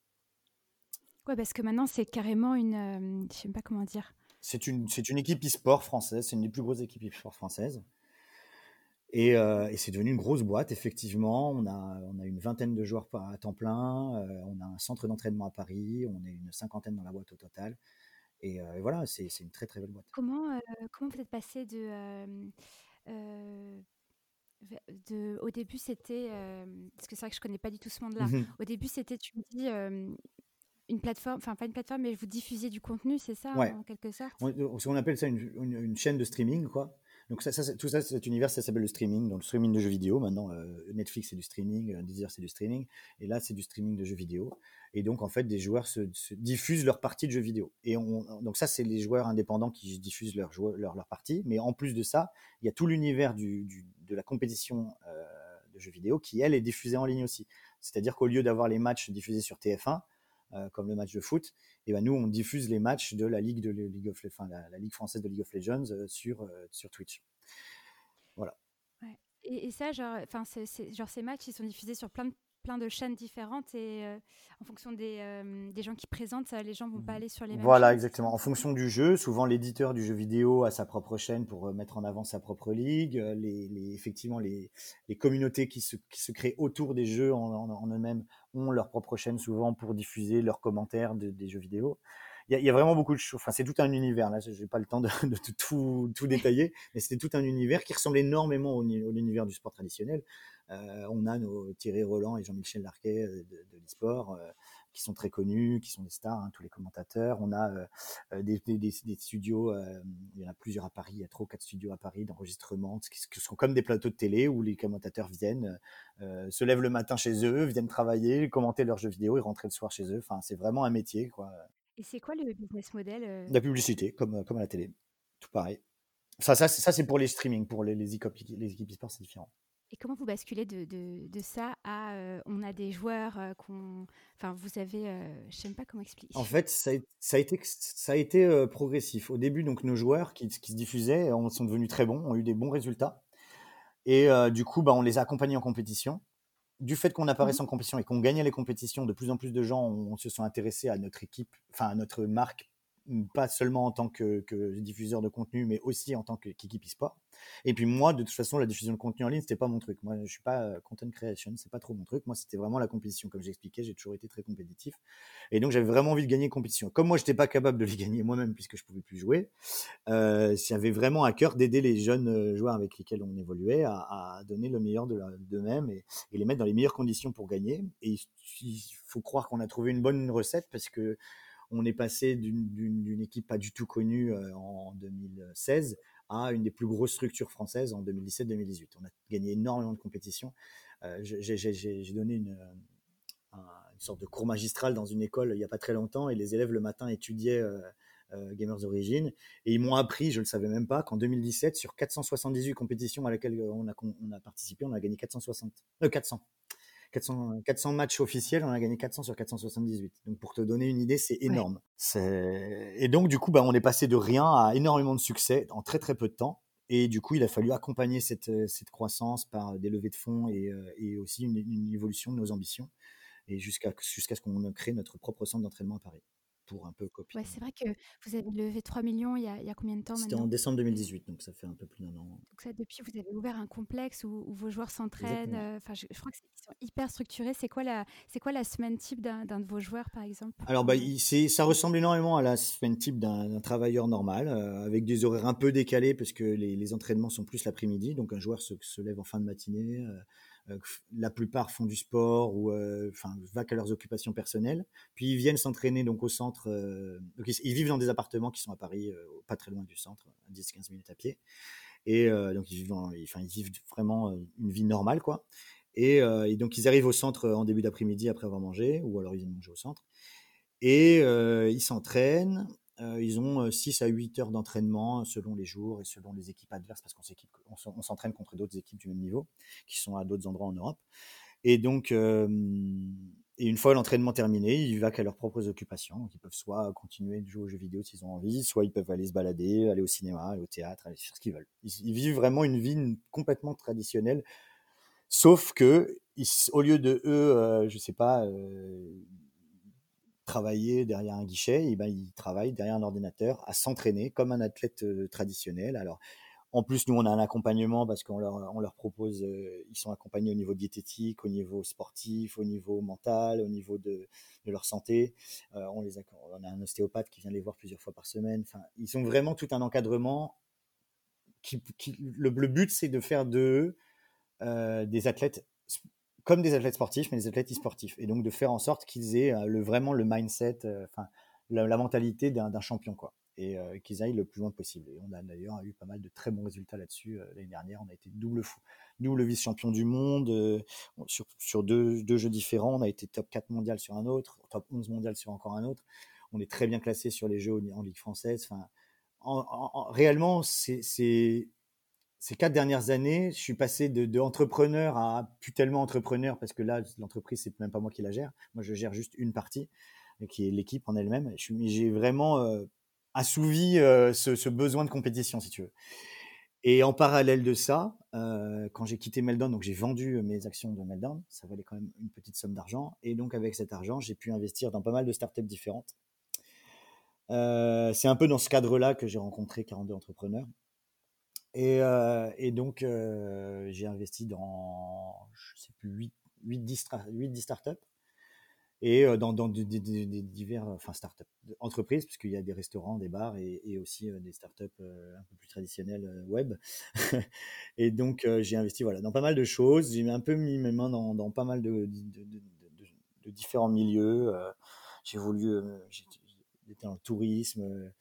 S1: Ouais, parce que maintenant, c'est carrément une. je sais pas comment dire.
S2: C'est une, c'est une équipe e-sport française. C'est une des plus grosses équipes e-sport françaises. Et, euh, et c'est devenu une grosse boîte, effectivement. On a, on a une vingtaine de joueurs à temps plein. euh, on a un centre d'entraînement à Paris. On est une cinquantaine dans la boîte au total. Et, euh, et voilà, c'est c'est une très très belle boîte.
S1: Comment, comment vous êtes passé de, de- au début c'était, euh, parce que c'est vrai que je connais pas du tout ce monde-là.
S2: Mhm.
S1: Au début c'était, tu me dis, euh, une plateforme, enfin pas une plateforme, mais vous diffusiez du contenu, c'est ça,
S2: Ouais.
S1: en quelque sorte?
S2: On, on- on appelle ça une, une- une chaîne de streaming, quoi. Donc ça, ça, c'est- tout ça, cet univers, ça s'appelle le streaming. Donc le streaming de jeux vidéo. Maintenant, euh, Netflix c'est du streaming, euh, Deezer c'est du streaming, et là c'est du streaming de jeux vidéo. Et donc en fait, des joueurs se, se diffusent leur partie de jeux vidéo. Et on, donc ça, c'est les joueurs indépendants qui diffusent leur, joueur- leur, leur partie. Mais en plus de ça, il y a tout l'univers de la compétition euh, de jeux vidéo qui elle est diffusée en ligne aussi. C'est-à-dire qu'au lieu d'avoir les matchs diffusés sur TF1 euh, comme le match de foot, et ben nous on diffuse les matchs de la ligue de la, ligue française de League of Legends euh, sur sur Twitch. Voilà.
S1: Et, ça, genre, enfin, genre ces matchs, ils sont diffusés sur plein de, plein de chaînes différentes et euh, en fonction des, euh, des gens qui présentent, les gens vont pas aller sur les mêmes
S2: Voilà,
S1: chaînes,
S2: exactement. En fonction du jeu, souvent l'éditeur du jeu vidéo a sa propre chaîne pour euh, mettre en avant sa propre ligue. Les, les- effectivement, les, les communautés qui se, qui se créent autour des jeux en, en- en eux-mêmes ont leur propre chaîne souvent pour diffuser leurs commentaires de- des jeux vidéo. Il y, a, il y a vraiment beaucoup de choses. Enfin, c'est tout un univers. Là, j'ai pas le temps de, (laughs) de tout, tout, tout détailler, mais c'était tout un univers qui ressemble énormément au, au l'univers du sport traditionnel. Euh, on a nos Thierry Roland et Jean-Michel Larquet euh, de, de l'e-sport euh, qui sont très connus, qui sont des stars, hein, tous les commentateurs. On a euh, des, des- des- des studios, euh, il y en a plusieurs à Paris, il y a trois ou quatre studios à Paris d'enregistrement, qui, qui sont comme des plateaux de télé où les commentateurs viennent, euh, se lèvent le matin chez eux, viennent travailler, commenter leurs jeux vidéo et rentrer le soir chez eux. Enfin, c'est vraiment un métier, quoi.
S1: Et c'est quoi le business model
S2: La publicité, comme, comme à la télé, tout pareil. Ça, ça, c'est- ça c'est pour les streaming, pour les, les, équipes, les équipes e-sport, c'est différent.
S1: Et comment vous basculez de, de, de ça à euh, on a des joueurs euh, qu'on. Enfin, vous avez. euh, je sais même pas comment expliquer.
S2: En fait, ça a, ça a été, ça a été progressif. Au début, donc, nos joueurs qui, qui se diffusaient ont- sont devenus très bons, ont eu des bons résultats. Et du coup, bah, on les a accompagnés en compétition. Du fait qu'on apparaisse
S1: Mhm.
S2: en compétition et qu'on gagnait les compétitions, de plus en plus de gens ont- se sont intéressés à notre équipe, enfin à notre marque, pas seulement en tant que, diffuseur de contenu, mais aussi en tant qu'équipe e-sport. Et puis moi, de toute façon, la diffusion de contenu en ligne, c'était pas mon truc. Moi, je suis pas euh, content creation, c'est pas trop mon truc. Moi, c'était vraiment la compétition, comme j'expliquais, j'ai toujours été très compétitif. Et donc, j'avais vraiment envie de gagner compétition. Comme moi, j'étais pas capable de les (laughs) gagner moi-même puisque je pouvais plus jouer, euh, j'avais vraiment à cœur d'aider les jeunes euh, joueurs avec lesquels on évoluait à, donner le meilleur de d'eux-mêmes et, et les mettre dans les meilleures conditions pour gagner. Et il faut croire qu'on a trouvé une bonne recette parce que on est passé d'une- équipe pas du tout connue euh, en 2016 à une des plus grosses structures françaises en 2017-2018. On a gagné énormément de compétitions. Euh, j'ai- donné une, un- une sorte de cours magistral dans une école il n'y a pas très longtemps et les élèves le matin étudiaient euh, euh, Gamers Origin et ils m'ont appris, je ne le savais même pas, qu'en 2017, sur 478 compétitions à laquelle on a, participé, on a gagné 460, euh, 400. 400, 400 matchs officiels, on a gagné 400 sur 478. Donc pour te donner une idée, c'est énorme. Et donc du coup, bah, on est passé de rien à énormément de succès en très très peu de temps. Et du coup, il a fallu accompagner cette, cette croissance par des levées de fonds et, euh, et aussi une, une évolution de nos ambitions et jusqu'à jusqu'à ce qu'on crée notre propre centre d'entraînement à Paris pour un peu copier.
S1: Ouais, c'est vrai que vous avez levé 3 millions il y a, il y a combien de temps
S2: C'était en décembre 2018, donc ça fait un peu plus d'un an.
S1: Donc ça, depuis, vous avez ouvert un complexe où, où vos joueurs s'entraînent. Euh, Enfin, je, je crois que c'est- ils sont hyper structurés. C'est quoi la, quoi la semaine type d'un de vos joueurs, par exemple
S2: Alors, bah, il- ça ressemble énormément à la semaine type d'un travailleur normal, euh, avec des horaires un peu décalés parce que les, les entraînements sont plus l'après-midi. Donc, un joueur se, se lève en fin de matinée. euh, la plupart font du sport ou euh, enfin vaquent à leurs occupations personnelles. Puis ils viennent s'entraîner donc au centre. euh, donc ils, ils vivent dans des appartements qui sont à Paris, euh, pas très loin du centre, à 10-15 minutes à pied. Et euh, donc ils vivent, en- enfin, ils vivent vraiment euh, une vie normale, quoi. Et, euh, donc ils arrivent au centre en début d'après-midi après avoir mangé, ou alors ils viennent manger au centre. Et euh, ils s'entraînent. Euh, ils ont 6 à 8 heures d'entraînement selon les jours et selon les équipes adverses, parce qu'on s'entraîne contre d'autres équipes du même niveau, qui sont à d'autres endroits en Europe. Et donc, euh, et une fois l'entraînement terminé, ils vaquent à leurs propres occupations. Donc, ils peuvent soit continuer de jouer aux jeux vidéo s'ils ont envie, soit ils peuvent aller se balader, aller au cinéma, aller au théâtre, aller faire ce qu'ils veulent. Ils, ils vivent vraiment une vie complètement traditionnelle, sauf que, ils- au lieu de eux, euh, je sais pas, euh, travailler derrière un guichet, et ben, ils travaillent derrière un ordinateur à s'entraîner comme un athlète euh, traditionnel. Alors, En plus, nous, on a un accompagnement parce qu'on leur, on leur propose, ils sont accompagnés au niveau diététique, au niveau sportif, au niveau mental, au niveau de, leur santé. on, les a, on a un ostéopathe qui vient les voir plusieurs fois par semaine. Enfin, ils sont vraiment tout un encadrement. Qui, le, le, but, c'est de faire de des athlètes comme des athlètes sportifs, mais des athlètes e-sportifs. Et donc de faire en sorte qu'ils aient le, vraiment le mindset, enfin la, mentalité d'un champion, quoi. Et qu'ils aillent le plus loin possible. Et on a d'ailleurs eu pas mal de très bons résultats là-dessus. L'année dernière, on a été double, double vice-champion du monde sur, sur deux, deux, jeux différents. On a été top 4 mondial sur un autre, top 11 mondial sur encore un autre. On est très bien classé sur les jeux en Ligue française. Enfin, en, réellement, c'est ces quatre dernières années, je suis passé de, entrepreneur à plus tellement entrepreneur parce que là, l'entreprise, c'est même pas moi qui la gère. Moi, je gère juste une partie, qui est l'équipe en elle-même. J'ai vraiment euh, assouvi euh, ce, besoin de compétition, si tu veux. Et en parallèle de ça, euh, quand j'ai quitté Meltdown, donc j'ai vendu mes actions de Meltdown, ça valait quand même une petite somme d'argent. Et donc avec cet argent, j'ai pu investir dans pas mal de startups différentes. c'est un peu dans ce cadre-là que j'ai rencontré 42 entrepreneurs. Et, euh, et donc, euh, j'ai investi dans, je sais plus, 8, 8, 10, 8 10 startups et euh, dans, dans des, divers, enfin startups, entreprises, puisqu'il y a des restaurants, des bars et, et aussi des startups un peu plus traditionnelles web. (laughs) et donc, j'ai investi voilà, dans pas mal de choses. J'ai un peu mis mes mains dans, dans pas mal de, de, de différents milieux. j'ai voulu, j'étais dans le tourisme,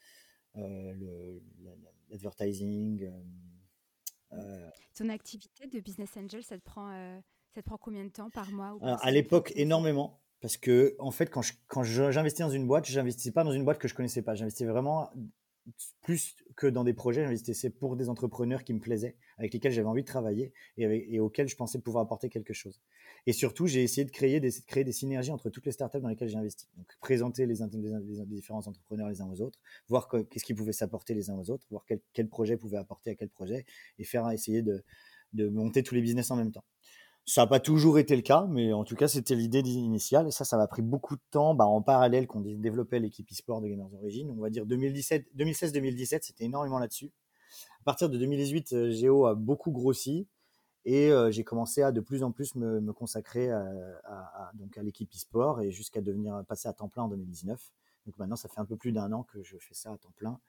S2: l'advertising.
S1: Euh, euh, Ton activité de business angel, ça te prend, euh, ça te prend combien de temps par mois
S2: À l'époque, énormément. Parce que, en fait, quand j'investis dans une boîte, je n'investissais pas dans une boîte que je connaissais pas. J'investissais vraiment plus que dans des projets, j'investissais pour des entrepreneurs qui me plaisaient, avec lesquels j'avais envie de travailler et, auxquels je pensais pouvoir apporter quelque chose. Et surtout, j'ai essayé de créer des, synergies entre toutes les startups dans lesquelles j'ai investi. Donc, présenter les, différents entrepreneurs les uns aux autres, voir qu'est-ce qui pouvait s'apporter les uns aux autres, voir quel, projet pouvait apporter à quel projet et faire essayer de monter tous les business en même temps. Ça n'a pas toujours été le cas, mais en tout cas, c'était l'idée initiale. Et ça, ça m'a pris beaucoup de temps. Bah, en parallèle, qu'on développait l'équipe e-sport de Gamers Origin. On va dire 2016-2017, c'était énormément là-dessus. À partir de 2018, euh, Géo a beaucoup grossi. Et euh, j'ai commencé à de plus en plus me, consacrer à, donc à l'équipe e-sport et jusqu'à devenir passer à temps plein en 2019. Donc maintenant, ça fait un peu plus d'un an que je fais ça à temps plein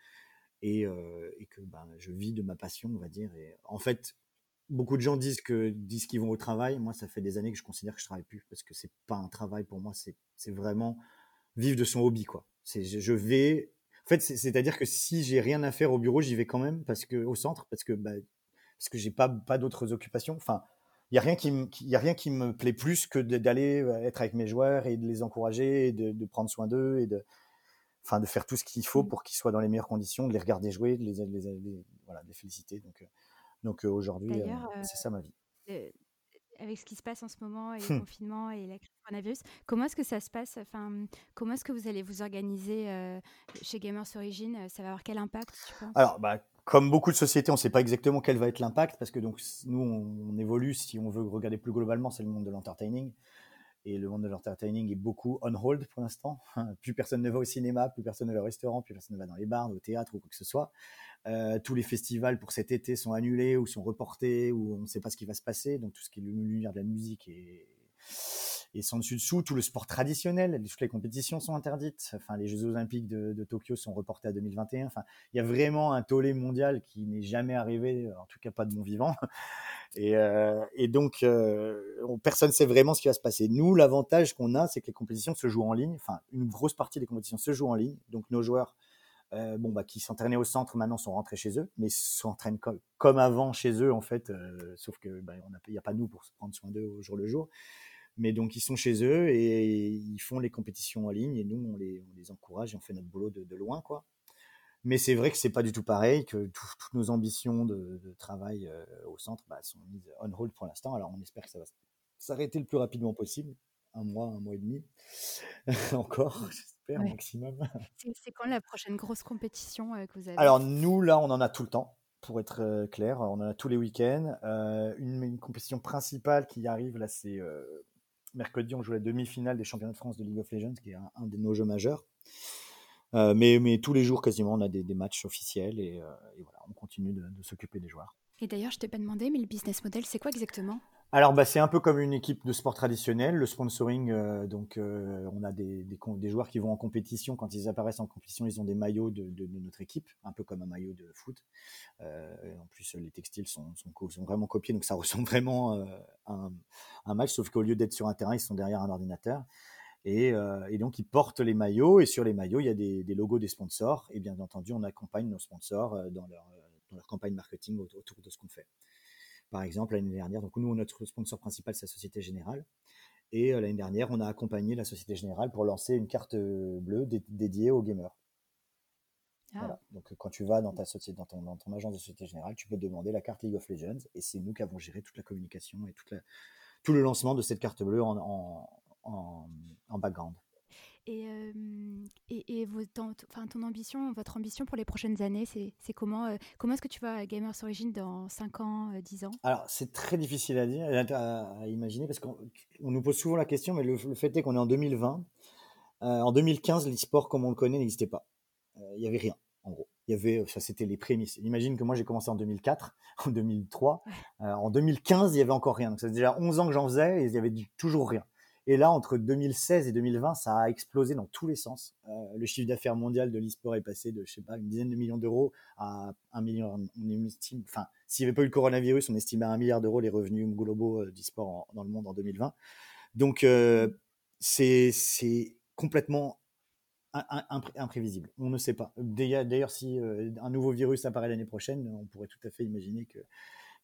S2: et, euh, et que ben, je vis de ma passion, on va dire. Et en fait, beaucoup de gens disent que disent qu'ils vont au travail. Moi, ça fait des années que je considère que je travaille plus parce que c'est pas un travail pour moi. C'est vraiment vivre de son hobby, quoi. C'est je, vais. En fait, c'est-à-dire que si j'ai rien à faire au bureau, j'y vais quand même parce que au centre parce que bah, parce que j'ai pas pas d'autres occupations. Enfin, il y a rien qui me y a rien qui me plaît plus que d'aller euh, être avec mes joueurs et de les encourager et de, de prendre soin d'eux et de enfin de faire tout ce qu'il faut mmh. pour qu'ils soient dans les meilleures conditions, de les regarder jouer, de les, les, les voilà, de les féliciter. Donc euh, donc aujourd'hui, c'est ça ma vie.
S1: avec ce qui se passe en ce moment et le confinement et la crise coronavirus, comment est-ce que ça se passe? Enfin, comment est-ce que vous allez vous organiser chez Gamers Origin Ça va avoir quel impact tu penses?
S2: Alors, bah, comme beaucoup de sociétés, on ne sait pas exactement quel va être l'impact parce que donc nous, on, évolue. Si on veut regarder plus globalement, c'est le monde de l'entertaining. Et le monde de l'entertaining est beaucoup on hold pour l'instant. (laughs) Plus personne ne va au cinéma, plus personne ne va au restaurant, plus personne ne va dans les bars, au théâtre ou quoi que ce soit. Euh, tous les festivals pour cet été sont annulés ou sont reportés ou on ne sait pas ce qui va se passer. Donc tout ce qui est l'univers de la musique est, sans dessus dessous. Tout le sport traditionnel, toutes les compétitions sont interdites. Enfin, les Jeux Olympiques de, Tokyo sont reportés à 2021. Enfin, il y a vraiment un tollé mondial qui n'est jamais arrivé, en tout cas pas de mon vivant. (laughs) Et, euh, et donc, euh, personne ne sait vraiment ce qui va se passer. Nous, l'avantage qu'on a, c'est que les compétitions se jouent en ligne. Enfin, une grosse partie des compétitions se jouent en ligne. Donc, nos joueurs euh, bon, bah, qui s'entraînaient au centre maintenant sont rentrés chez eux, mais s'entraînent comme, avant chez eux en fait, euh, sauf que bah, n'y a pas nous pour se prendre soin d'eux au jour le jour. Mais donc ils sont chez eux et ils font les compétitions en ligne et nous on les, encourage et on fait notre boulot de, de loin quoi. Mais c'est vrai que c'est pas du tout pareil, que toutes nos ambitions de, de travail euh, au centre bah, sont mises on hold pour l'instant. Alors on espère que ça va s'arrêter le plus rapidement possible, un mois, un mois et demi (laughs) encore maximum. (laughs)
S1: C'est quand la prochaine grosse compétition euh, que vous avez
S2: Alors nous, là, on en a tout le temps, pour être euh, clair. On en a tous les week-ends. Euh, une, compétition principale qui arrive, là, c'est mercredi, on joue la demi-finale des championnats de France de League of Legends, qui est un, de nos jeux majeurs. mais, mais tous les jours, quasiment, on a des, des matchs officiels et, voilà, on continue de, de s'occuper des joueurs.
S1: Et d'ailleurs, je t'ai pas demandé, mais le business model, c'est quoi exactement?
S2: Alors, bah, c'est un peu comme une équipe de sport traditionnelle. Le sponsoring, euh, donc, euh, on a des, joueurs qui vont en compétition. Quand ils apparaissent en compétition, ils ont des maillots de, notre équipe, un peu comme un maillot de foot. Euh, en plus, les textiles sont, vraiment copiés, donc ça (laughs) ressemble vraiment à un, match, sauf qu'au lieu d'être sur un terrain, ils sont derrière un ordinateur. Et, donc, ils portent les maillots, et sur les maillots, il y a des, logos des sponsors. Et bien entendu, on accompagne nos sponsors dans leur campagne marketing autour de ce qu'on fait. Par exemple, l'année dernière, donc nous, notre sponsor principal, c'est la Société Générale. Et euh, l'année dernière, on a accompagné la Société Générale pour lancer une carte euh, bleue dédiée aux gamers. Ah. Donc quand tu vas dans ta société, dans ton, ton, agence de Société Générale, tu peux demander la carte League of Legends et c'est nous qui avons géré toute la communication et toute tout le lancement de cette carte bleue en, en background.
S1: Et, et, et ton, ambition, votre ambition pour les prochaines années, c'est comment Comment est-ce que tu vas à Gamers Origin dans 5 ans, 10 ans?
S2: Alors, c'est très difficile à dire, à, imaginer, parce qu'on nous pose souvent la question, mais le, fait est qu'on est en 2020. en 2015, l'e-sport comme on le connaît n'existait pas. Il n'y avait rien, en gros. Il y avait, ça c'était les prémices. Imagine que moi j'ai commencé en 2004, en 2003. en 2015, il y avait encore rien. Donc ça fait déjà 11 ans que j'en faisais et il y avait toujours rien. Et là, entre 2016 et 2020, ça a explosé dans tous les sens. Euh, le chiffre d'affaires mondial de l'e-sport est passé de, je sais pas, une dizaine de millions d'euros à un million. On estime, enfin, s'il n'y avait pas eu le coronavirus, on estimait à un milliard d'euros les revenus globaux euh, d'e-sport dans le monde en 2020. Donc, euh, c'est complètement imprévisible. On ne sait pas. D'ailleurs, si un nouveau virus apparaît l'année prochaine, on pourrait tout à fait imaginer que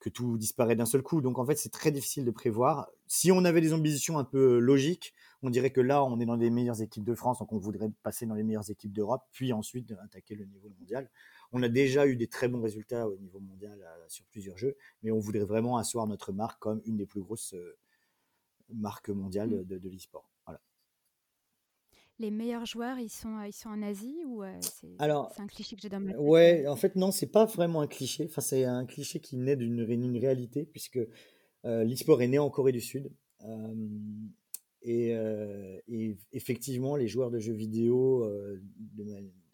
S2: que tout disparaît d'un seul coup. Donc en fait, c'est très difficile de prévoir. Si on avait des ambitions un peu logiques, on dirait que là, on est dans les meilleures équipes de France, donc on voudrait passer dans les meilleures équipes d'Europe, puis ensuite attaquer le niveau mondial. On a déjà eu des très bons résultats au niveau mondial euh, sur plusieurs jeux, mais on voudrait vraiment asseoir notre marque comme une des plus grosses euh, marques mondiales mmh. de, de l'e-sport
S1: les meilleurs joueurs, ils sont, euh, ils sont en Asie ou euh, c'est un cliché que j'ai dans ma tête
S2: Ouais, en fait, non, c'est pas vraiment un cliché. Enfin, c'est un cliché qui naît d'une réalité, puisque euh, l'e-sport est né en Corée du Sud. et, effectivement, les joueurs de jeux vidéo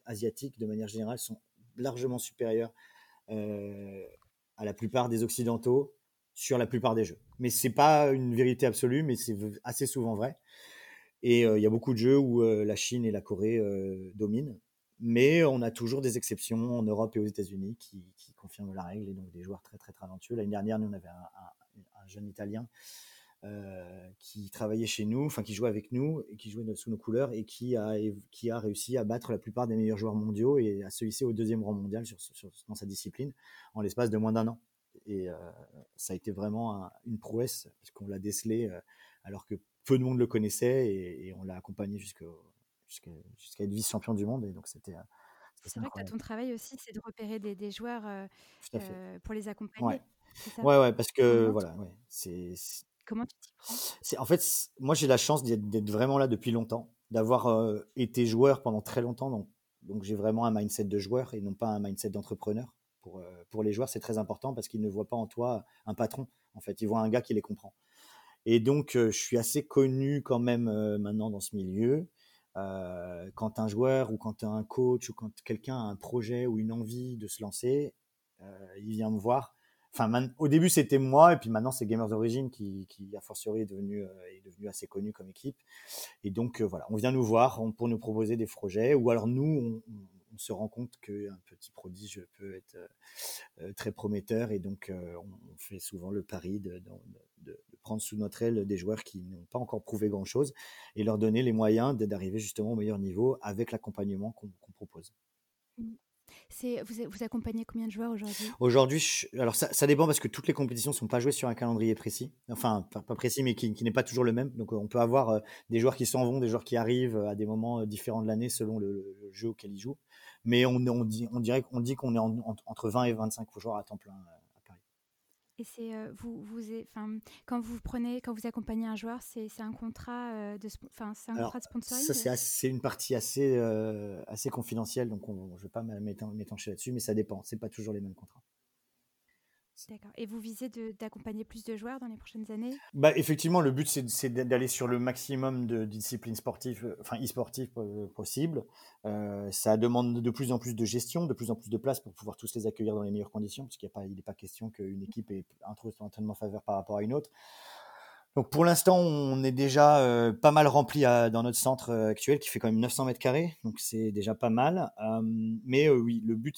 S2: asiatiques, de manière générale, sont largement supérieurs à la plupart des Occidentaux sur la plupart des jeux. Mais c'est pas une vérité absolue, mais c'est assez souvent vrai. Et il y a beaucoup de jeux où la Chine et la Corée dominent. Mais on a toujours des exceptions en Europe et aux États-Unis qui, confirment la règle et donc des joueurs très très talentueux. L'année dernière, nous on avait un, jeune Italien qui travaillait chez nous, enfin qui jouait avec nous et qui jouait sous nos couleurs et qui a, qui a réussi à battre la plupart des meilleurs joueurs mondiaux et à se hisser au deuxième rang mondial dans sa discipline en l'espace de moins d'un an. Et ça a été vraiment une prouesse parce qu'on l'a décelé alors que peu de monde le connaissait et, on l'a accompagné jusqu'à être vice-champion du monde. Et donc, c'était. Euh,
S1: c'est vrai que ton travail aussi, c'est de repérer des, joueurs euh, euh, pour les accompagner.
S2: Ouais. ouais, ouais, parce que voilà, ouais, c'est.
S1: Comment tu t'y prends?
S2: En fait, moi j'ai la chance d'être vraiment là depuis longtemps, d'avoir été joueur pendant très longtemps, donc, donc j'ai vraiment un mindset de joueur et non pas un mindset d'entrepreneur. Pour, pour les joueurs, c'est très important parce qu'ils ne voient pas en toi un patron. En fait, ils voient un gars qui les comprend. Et donc, je suis assez connu quand même maintenant dans ce milieu. quand un joueur ou quand un coach ou quand quelqu'un a un projet ou une envie de se lancer, il vient me voir. Enfin, au début c'était moi et puis maintenant c'est Gamers Origin qui, qui a fortiori est devenu, assez connu comme équipe. Et donc voilà, on vient nous voir pour nous proposer des projets ou alors nous on, se rend compte qu'un petit prodige peut être très prometteur et donc on, fait souvent le pari de, prendre sous notre aile des joueurs qui n'ont pas encore prouvé grand-chose et leur donner les moyens d'arriver justement au meilleur niveau avec l'accompagnement qu'on propose.
S1: Mmh. Vous, vous, accompagnez combien de joueurs aujourd'hui?
S2: Aujourd'hui, alors ça, ça, dépend parce que toutes les compétitions ne sont pas jouées sur un calendrier précis, enfin pas, précis mais qui, n'est pas toujours le même. Donc on peut avoir des joueurs qui s'en vont, des joueurs qui arrivent à des moments différents de l'année selon le, jeu auquel ils jouent. Mais on, on, dit, on dirait qu'on dit qu'on est entre 20 et 25 joueurs à temps plein
S1: et c'est euh, vous, vous enfin, quand vous prenez, quand vous accompagnez un joueur, c'est un contrat euh, de, enfin, c'est un contrat de sponsoring.
S2: Ça c'est une partie assez euh, assez confidentielle, donc on, je vais pas m'étancher là-dessus, mais ça dépend. C'est pas toujours les mêmes contrats.
S1: Et vous visez d'accompagner plus de joueurs dans les prochaines années?
S2: Bah, Effectivement, le but, c'est d'aller sur le maximum de disciplines sportives, enfin e-sportives possibles. ça demande de plus en plus de gestion, de plus en plus de place pour pouvoir tous les accueillir dans les meilleures conditions, parce qu'il n'est pas, question qu'une équipe ait un entraînement faveur par rapport à une autre. Donc pour l'instant, on est déjà euh, pas mal rempli dans notre centre euh, actuel qui fait quand même 900 mètres carrés, donc c'est déjà pas mal. mais euh, oui, le but,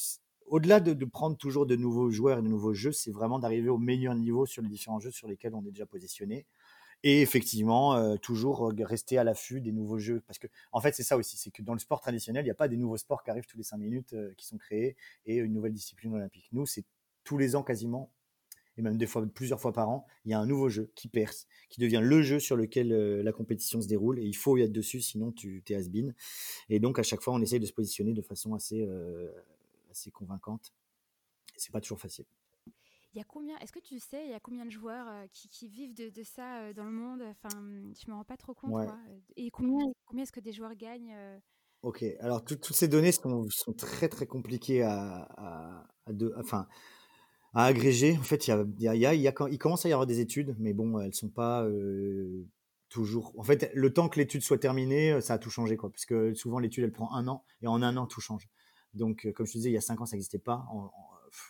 S2: au-delà de, prendre toujours de nouveaux joueurs et de nouveaux jeux, c'est vraiment d'arriver au meilleur niveau sur les différents jeux sur lesquels on est déjà positionné. Et effectivement, toujours rester à l'affût des nouveaux jeux. Parce que, en fait, c'est ça aussi, c'est que dans le sport traditionnel, il n'y a pas des nouveaux sports qui arrivent tous les cinq minutes, qui sont créés, et une nouvelle discipline olympique. Nous, c'est tous les ans quasiment, et même des fois plusieurs fois par an, il y a un nouveau jeu qui perce, qui devient le jeu sur lequel euh, la compétition se déroule. Et il faut y être dessus, sinon tu es has-been. Et donc à chaque fois, on essaye de se positionner de façon assez, euh, assez convaincante. Et c'est pas toujours facile.
S1: Il y a combien, est-ce que tu sais, il y a combien de joueurs euh, qui, vivent de, ça dans le monde? Enfin, je me rends pas trop compte. Et combien, combien est-ce que des joueurs gagnent
S2: Ok, alors toutes ces données sont, sont, très très compliquées à, à, à de, enfin, à agréger. En fait, il, y a, il, y a, il, y a, il commence à y avoir des études, mais bon, elles sont pas euh, toujours. En fait, le temps que l'étude soit terminée, euh, ça a tout changé, quoi. Parce que souvent, l'étude, elle prend un an, et en un an, tout change. Donc, euh, comme je te disais, il y a cinq ans, ça n'existait pas. En,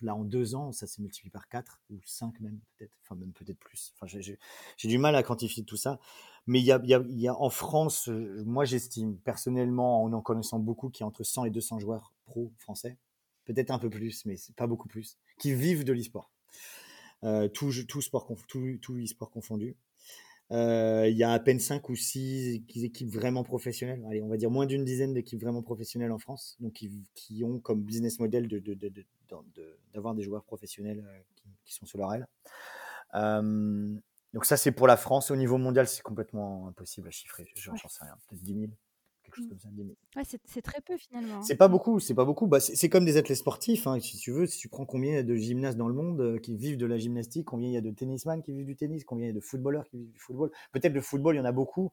S2: là, en deux ans, ça s'est multiplié par quatre ou cinq même, peut-être. Enfin, même peut-être plus. Enfin, j'ai du mal à quantifier tout ça. Mais il y a, y a, y a en France, moi, j'estime personnellement, en en connaissant beaucoup, qu'il y a entre 100 et 200 joueurs pro français peut-être un peu plus, mais pas beaucoup plus, qui vivent de l'e-sport. Euh, tout, tout, sport, tout, tout e-sport confondu. Euh, il y a à peine 5 ou 6 équipes vraiment professionnelles, allez, on va dire moins d'une dizaine d'équipes vraiment professionnelles en France, donc qui, ont comme business model d'avoir de, de, des joueurs professionnels euh, qui, sont sur leur aile. donc ça, c'est pour la France. Au niveau mondial, c'est complètement impossible à chiffrer. J'en sais rien, peut-être 10 000
S1: c'est très peu finalement.
S2: C'est pas beaucoup, c'est pas beaucoup. Bah, c'est comme des athlètes sportifs, hein, si tu veux. Si tu prends combien il y a de gymnastes dans le monde euh, qui vivent de la gymnastique, combien il y a de tennisman qui vivent du tennis, combien il y a de footballeurs qui vivent du football. Peut-être le football, il y en a beaucoup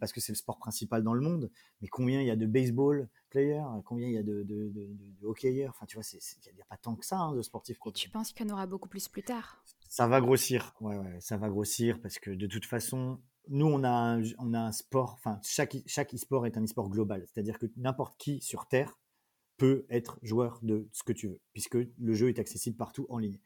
S2: parce que c'est le sport principal dans le monde. Mais combien il y a de baseball players, combien il y a de, de, hockeyeurs. Enfin, tu vois, il n'y a, pas tant que ça hein, de sportifs.
S1: Et tu penses qu'il y en aura beaucoup plus plus tard?
S2: Ça va grossir. Ouais, ouais, ça va grossir parce que de toute façon, nous, on a un, un sport, enfin, chaque, e-sport est un e-sport global. C'est-à-dire que n'importe qui sur Terre peut être joueur de ce que tu veux, puisque le jeu est accessible partout en ligne.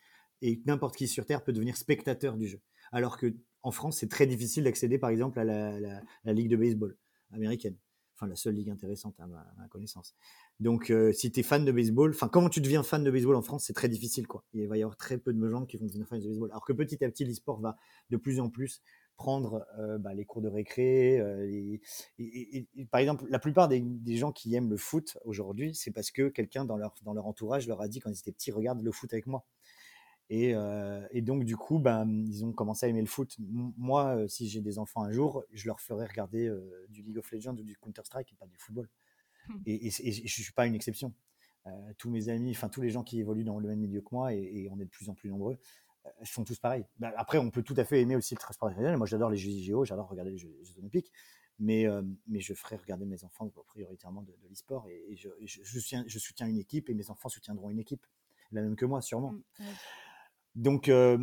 S2: Et n'importe qui sur Terre peut devenir spectateur du jeu. Alors que en France, c'est très difficile d'accéder, par exemple, à la, la, ligue de baseball américaine. Enfin, la seule ligue intéressante à ma, connaissance. Donc, euh, si tu es fan de baseball, enfin, comment tu deviens fan de baseball en France, c'est très difficile, quoi. Il va y avoir très peu de gens qui vont devenir fans de baseball. Alors que petit à petit, l'e-sport va de plus en plus prendre euh, bah, les cours de récré. Euh, et, par exemple, la plupart des, gens qui aiment le foot aujourd'hui, c'est parce que quelqu'un dans leur, dans leur entourage leur a dit quand ils étaient petits, regarde le foot avec moi. Et, euh, donc, du coup, ben, ils ont commencé à aimer le foot. Moi, si j'ai des enfants un jour, je leur ferai regarder du League of Legends ou du Counter-Strike et pas du football. Mmh. Et, je ne suis pas une exception. tous mes amis, enfin tous les gens qui évoluent dans le même milieu que moi, et, on est de plus en plus nombreux, elles sont tous pareils. Bah, après, on peut tout à fait aimer aussi le transport international. Moi, j'adore les Jeux j'adore regarder les Jeux, Olympiques, mais, euh, mais je ferai regarder mes enfants prioritairement de, de l'e-sport et, je, je, je, soutiens une équipe et mes enfants soutiendront une équipe, la même que moi, sûrement. Mmh, donc, euh,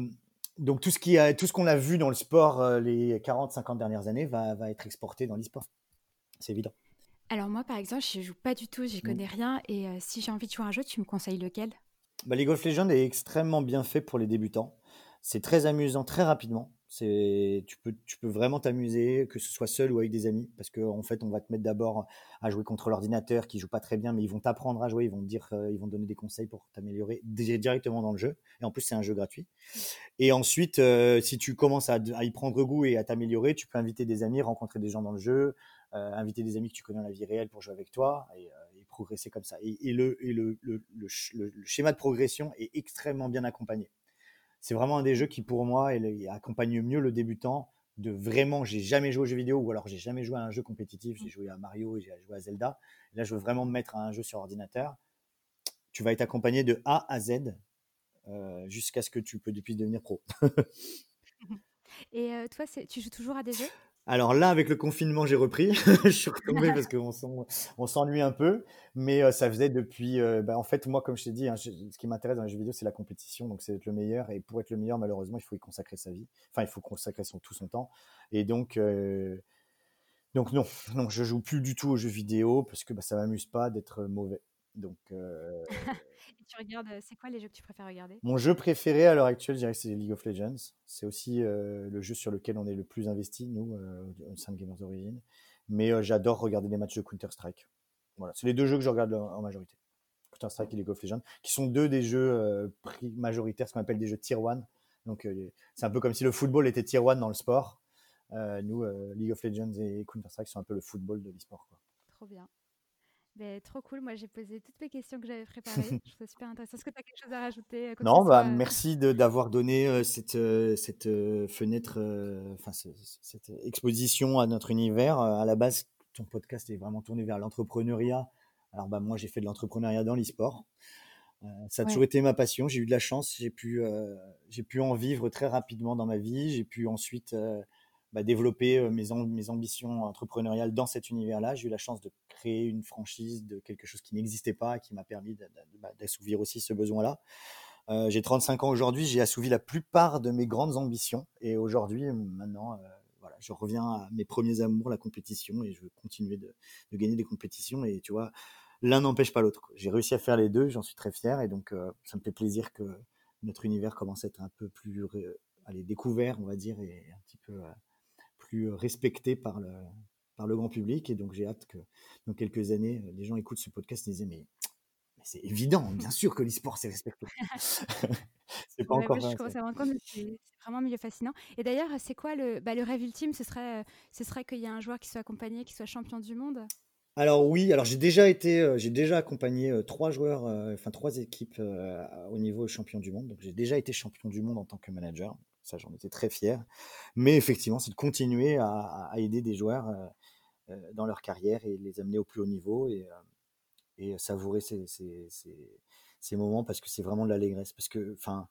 S2: donc tout ce qui a, tout ce qu'on a vu dans le sport euh, les 40-50 dernières années va, va être exporté dans l'e-sport. C'est évident.
S1: Alors moi, par exemple, je joue pas du tout, j'y mmh. connais rien. Et si j'ai envie de jouer à un jeu, tu me conseilles lequel?
S2: Bah, League of Legends est extrêmement bien fait pour les débutants. C'est très amusant très rapidement. C'est, tu peux, tu peux vraiment t'amuser, que ce soit seul ou avec des amis, parce qu'en en fait, on va te mettre d'abord à jouer contre l'ordinateur qui joue pas très bien, mais ils vont t'apprendre à jouer, ils vont te dire, euh, ils vont donner des conseils pour t'améliorer directement dans le jeu. Et en plus, c'est un jeu gratuit. Et ensuite, euh, si tu commences à, y prendre goût et à t'améliorer, tu peux inviter des amis, rencontrer des gens dans le jeu, euh, inviter des amis que tu connais dans la vie réelle pour jouer avec toi. Progresser comme ça. Et, le, le, le, le, schéma de progression est extrêmement bien accompagné. C'est vraiment un des jeux qui, pour moi, accompagne mieux le débutant de vraiment, j'ai jamais joué aux jeux vidéo ou alors j'ai jamais joué à un jeu compétitif, j'ai joué à Mario et j'ai joué à Zelda. là, je veux vraiment me mettre à un jeu sur ordinateur. Tu vas être accompagné de A à Z euh, jusqu'à ce que tu peux depuis devenir pro.
S1: et euh, toi, tu joues toujours à des jeux?
S2: Alors là, avec le confinement, j'ai repris. (laughs) je suis retombé parce qu'on on s'ennuie un peu. Mais euh, ça faisait depuis. Euh, bah, en fait, moi, comme je t'ai dit, hein, ce qui m'intéresse dans les jeux vidéo, c'est la compétition. Donc, c'est être le meilleur. Et pour être le meilleur, malheureusement, il faut y consacrer sa vie. Enfin, il faut consacrer tout son temps. Et donc, euh, donc non, non, je joue plus du tout aux jeux vidéo parce que bah, ça m'amuse pas d'être mauvais. Donc, (laughs)
S1: tu regardes, c'est quoi les jeux que tu préfères regarder?
S2: Mon jeu préféré à l'heure actuelle, je dirais que c'est League of Legends. C'est aussi le jeu sur lequel on est le plus investi, nous, au sein de Gamers Origin. Mais j'adore regarder des matchs de Counter-Strike. Voilà, c'est les deux jeux que je regarde en majorité. Counter-Strike et League of Legends, qui sont deux des jeux majoritaires, ce qu'on appelle des jeux tier 1. Donc, c'est un peu comme si le football était tier 1 dans le sport. nous, League of Legends et Counter-Strike sont un peu le football de l'e-sport.
S1: Trop bien. Ben, trop cool. Moi, j'ai posé toutes mes questions que j'avais préparées. (laughs) je trouve ça super intéressant. Est-ce que tu as quelque chose à rajouter
S2: Non, bah, merci d'avoir donné cette, cette fenêtre, enfin, cette exposition à notre univers. À la base, ton podcast est vraiment tourné vers l'entrepreneuriat. Alors, bah, moi, j'ai fait de l'entrepreneuriat dans l'e-sport. ça a toujours été ma passion. J'ai eu de la chance. J'ai pu, j'ai pu en vivre très rapidement dans ma vie. J'ai pu ensuite bah, développer mes, mes ambitions entrepreneuriales dans cet univers-là. J'ai eu la chance de créer une franchise de quelque chose qui n'existait pas, qui m'a permis bah, d'assouvir aussi ce besoin-là. j'ai 35 ans aujourd'hui, j'ai assouvi la plupart de mes grandes ambitions. Et aujourd'hui, maintenant, voilà, je reviens à mes premiers amours, la compétition, et je veux continuer de, de gagner des compétitions. Et tu vois, l'un n'empêche pas l'autre. J'ai réussi à faire les deux, j'en suis très fier. Et donc, ça me fait plaisir que notre univers commence à être un peu plus allez, découvert, on va dire, et un petit peu plus respecté par le, par le grand public. Et donc, j'ai hâte que dans quelques années, les gens écoutent ce podcast et disent Mais, c'est évident, bien sûr que l'e-sport, c'est respecté. (laughs) (laughs)
S1: c'est pas encore Je commence à me rendre compte, c'est vraiment un milieu fascinant. Et d'ailleurs, c'est quoi le, bah, le rêve ultime? Ce serait, ce serait qu'il y ait un joueur qui soit accompagné, qui soit champion du monde?
S2: Alors oui, alors j'ai déjà été, j'ai déjà accompagné trois joueurs, enfin trois équipes au niveau champion du monde. Donc j'ai déjà été champion du monde en tant que manager. Ça, j'en étais très fier. Mais effectivement, c'est de continuer à, aider des joueurs euh, euh, dans leur carrière et les amener au plus haut niveau et, euh, savourer ces, moments parce que c'est vraiment de l'allégresse. Parce que, enfin,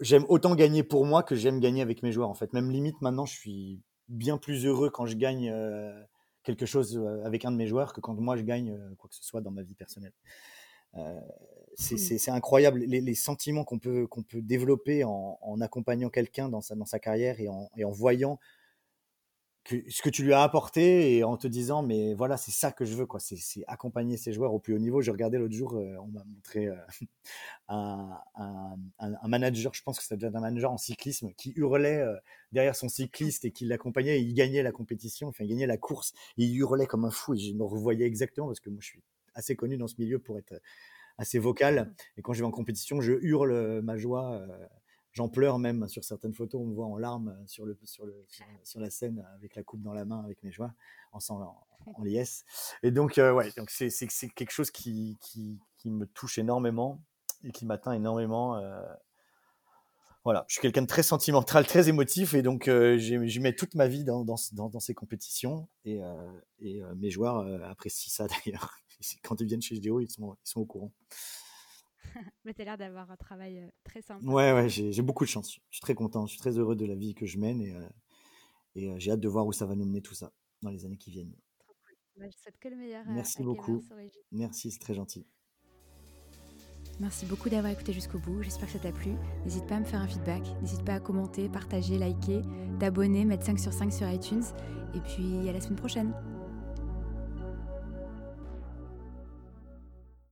S2: j'aime autant gagner pour moi que j'aime gagner avec mes joueurs. En fait, même limite maintenant, je suis bien plus heureux quand je gagne quelque chose avec un de mes joueurs que quand moi je gagne quoi que ce soit dans ma vie personnelle. C'est incroyable les, sentiments qu'on peut, qu'on peut développer en, accompagnant quelqu'un dans sa, dans sa carrière et en, et en voyant que, ce que tu lui as apporté et en te disant mais voilà c'est ça que je veux quoi. C'est accompagner ces joueurs au plus haut niveau. J'ai regardé l'autre jour euh, on m'a montré euh, (laughs) un, un, manager je pense que ça doit être un manager en cyclisme qui hurlait derrière son cycliste et qui l'accompagnait. Et il gagnait la compétition enfin il gagnait la course. Il hurlait comme un fou et je me revoyais exactement parce que moi je suis assez connu dans ce milieu pour être assez vocal. Et quand je vais en compétition, je hurle ma joie. J'en pleure même sur certaines photos. On me voit en larmes sur, le, sur, le, sur, (laughs) la scène avec la coupe dans la main avec mes joies en, en, en (laughs) liesse. Et donc, ouais, donc c'est, quelque chose qui, qui, qui, me touche énormément et qui m'atteint énormément. voilà, je suis quelqu'un de très sentimental, (laughs) très émotif, et donc j'y mets toute ma vie dans, dans, dans, ces compétitions, et, et mes joueurs apprécient ça d'ailleurs quand ils viennent chez GDO, ils sont, ils sont au courant. (laughs)
S1: Mais tu as l'air d'avoir un travail euh, très simple.
S2: Ouais, ouais, j'ai beaucoup de chance. Je suis très content, je suis très heureux de la vie que je mène et, euh, et euh, j'ai hâte de voir où ça va nous mener tout ça dans les années qui viennent.
S1: Bah, je souhaite que le meilleur.
S2: Merci beaucoup. Merci, c'est très gentil.
S1: Merci beaucoup d'avoir écouté jusqu'au bout. J'espère que ça t'a plu. N'hésite pas à me faire un feedback. N'hésite pas à commenter, partager, liker, t'abonner, mettre 5 sur 5 sur iTunes. Et puis à la semaine prochaine.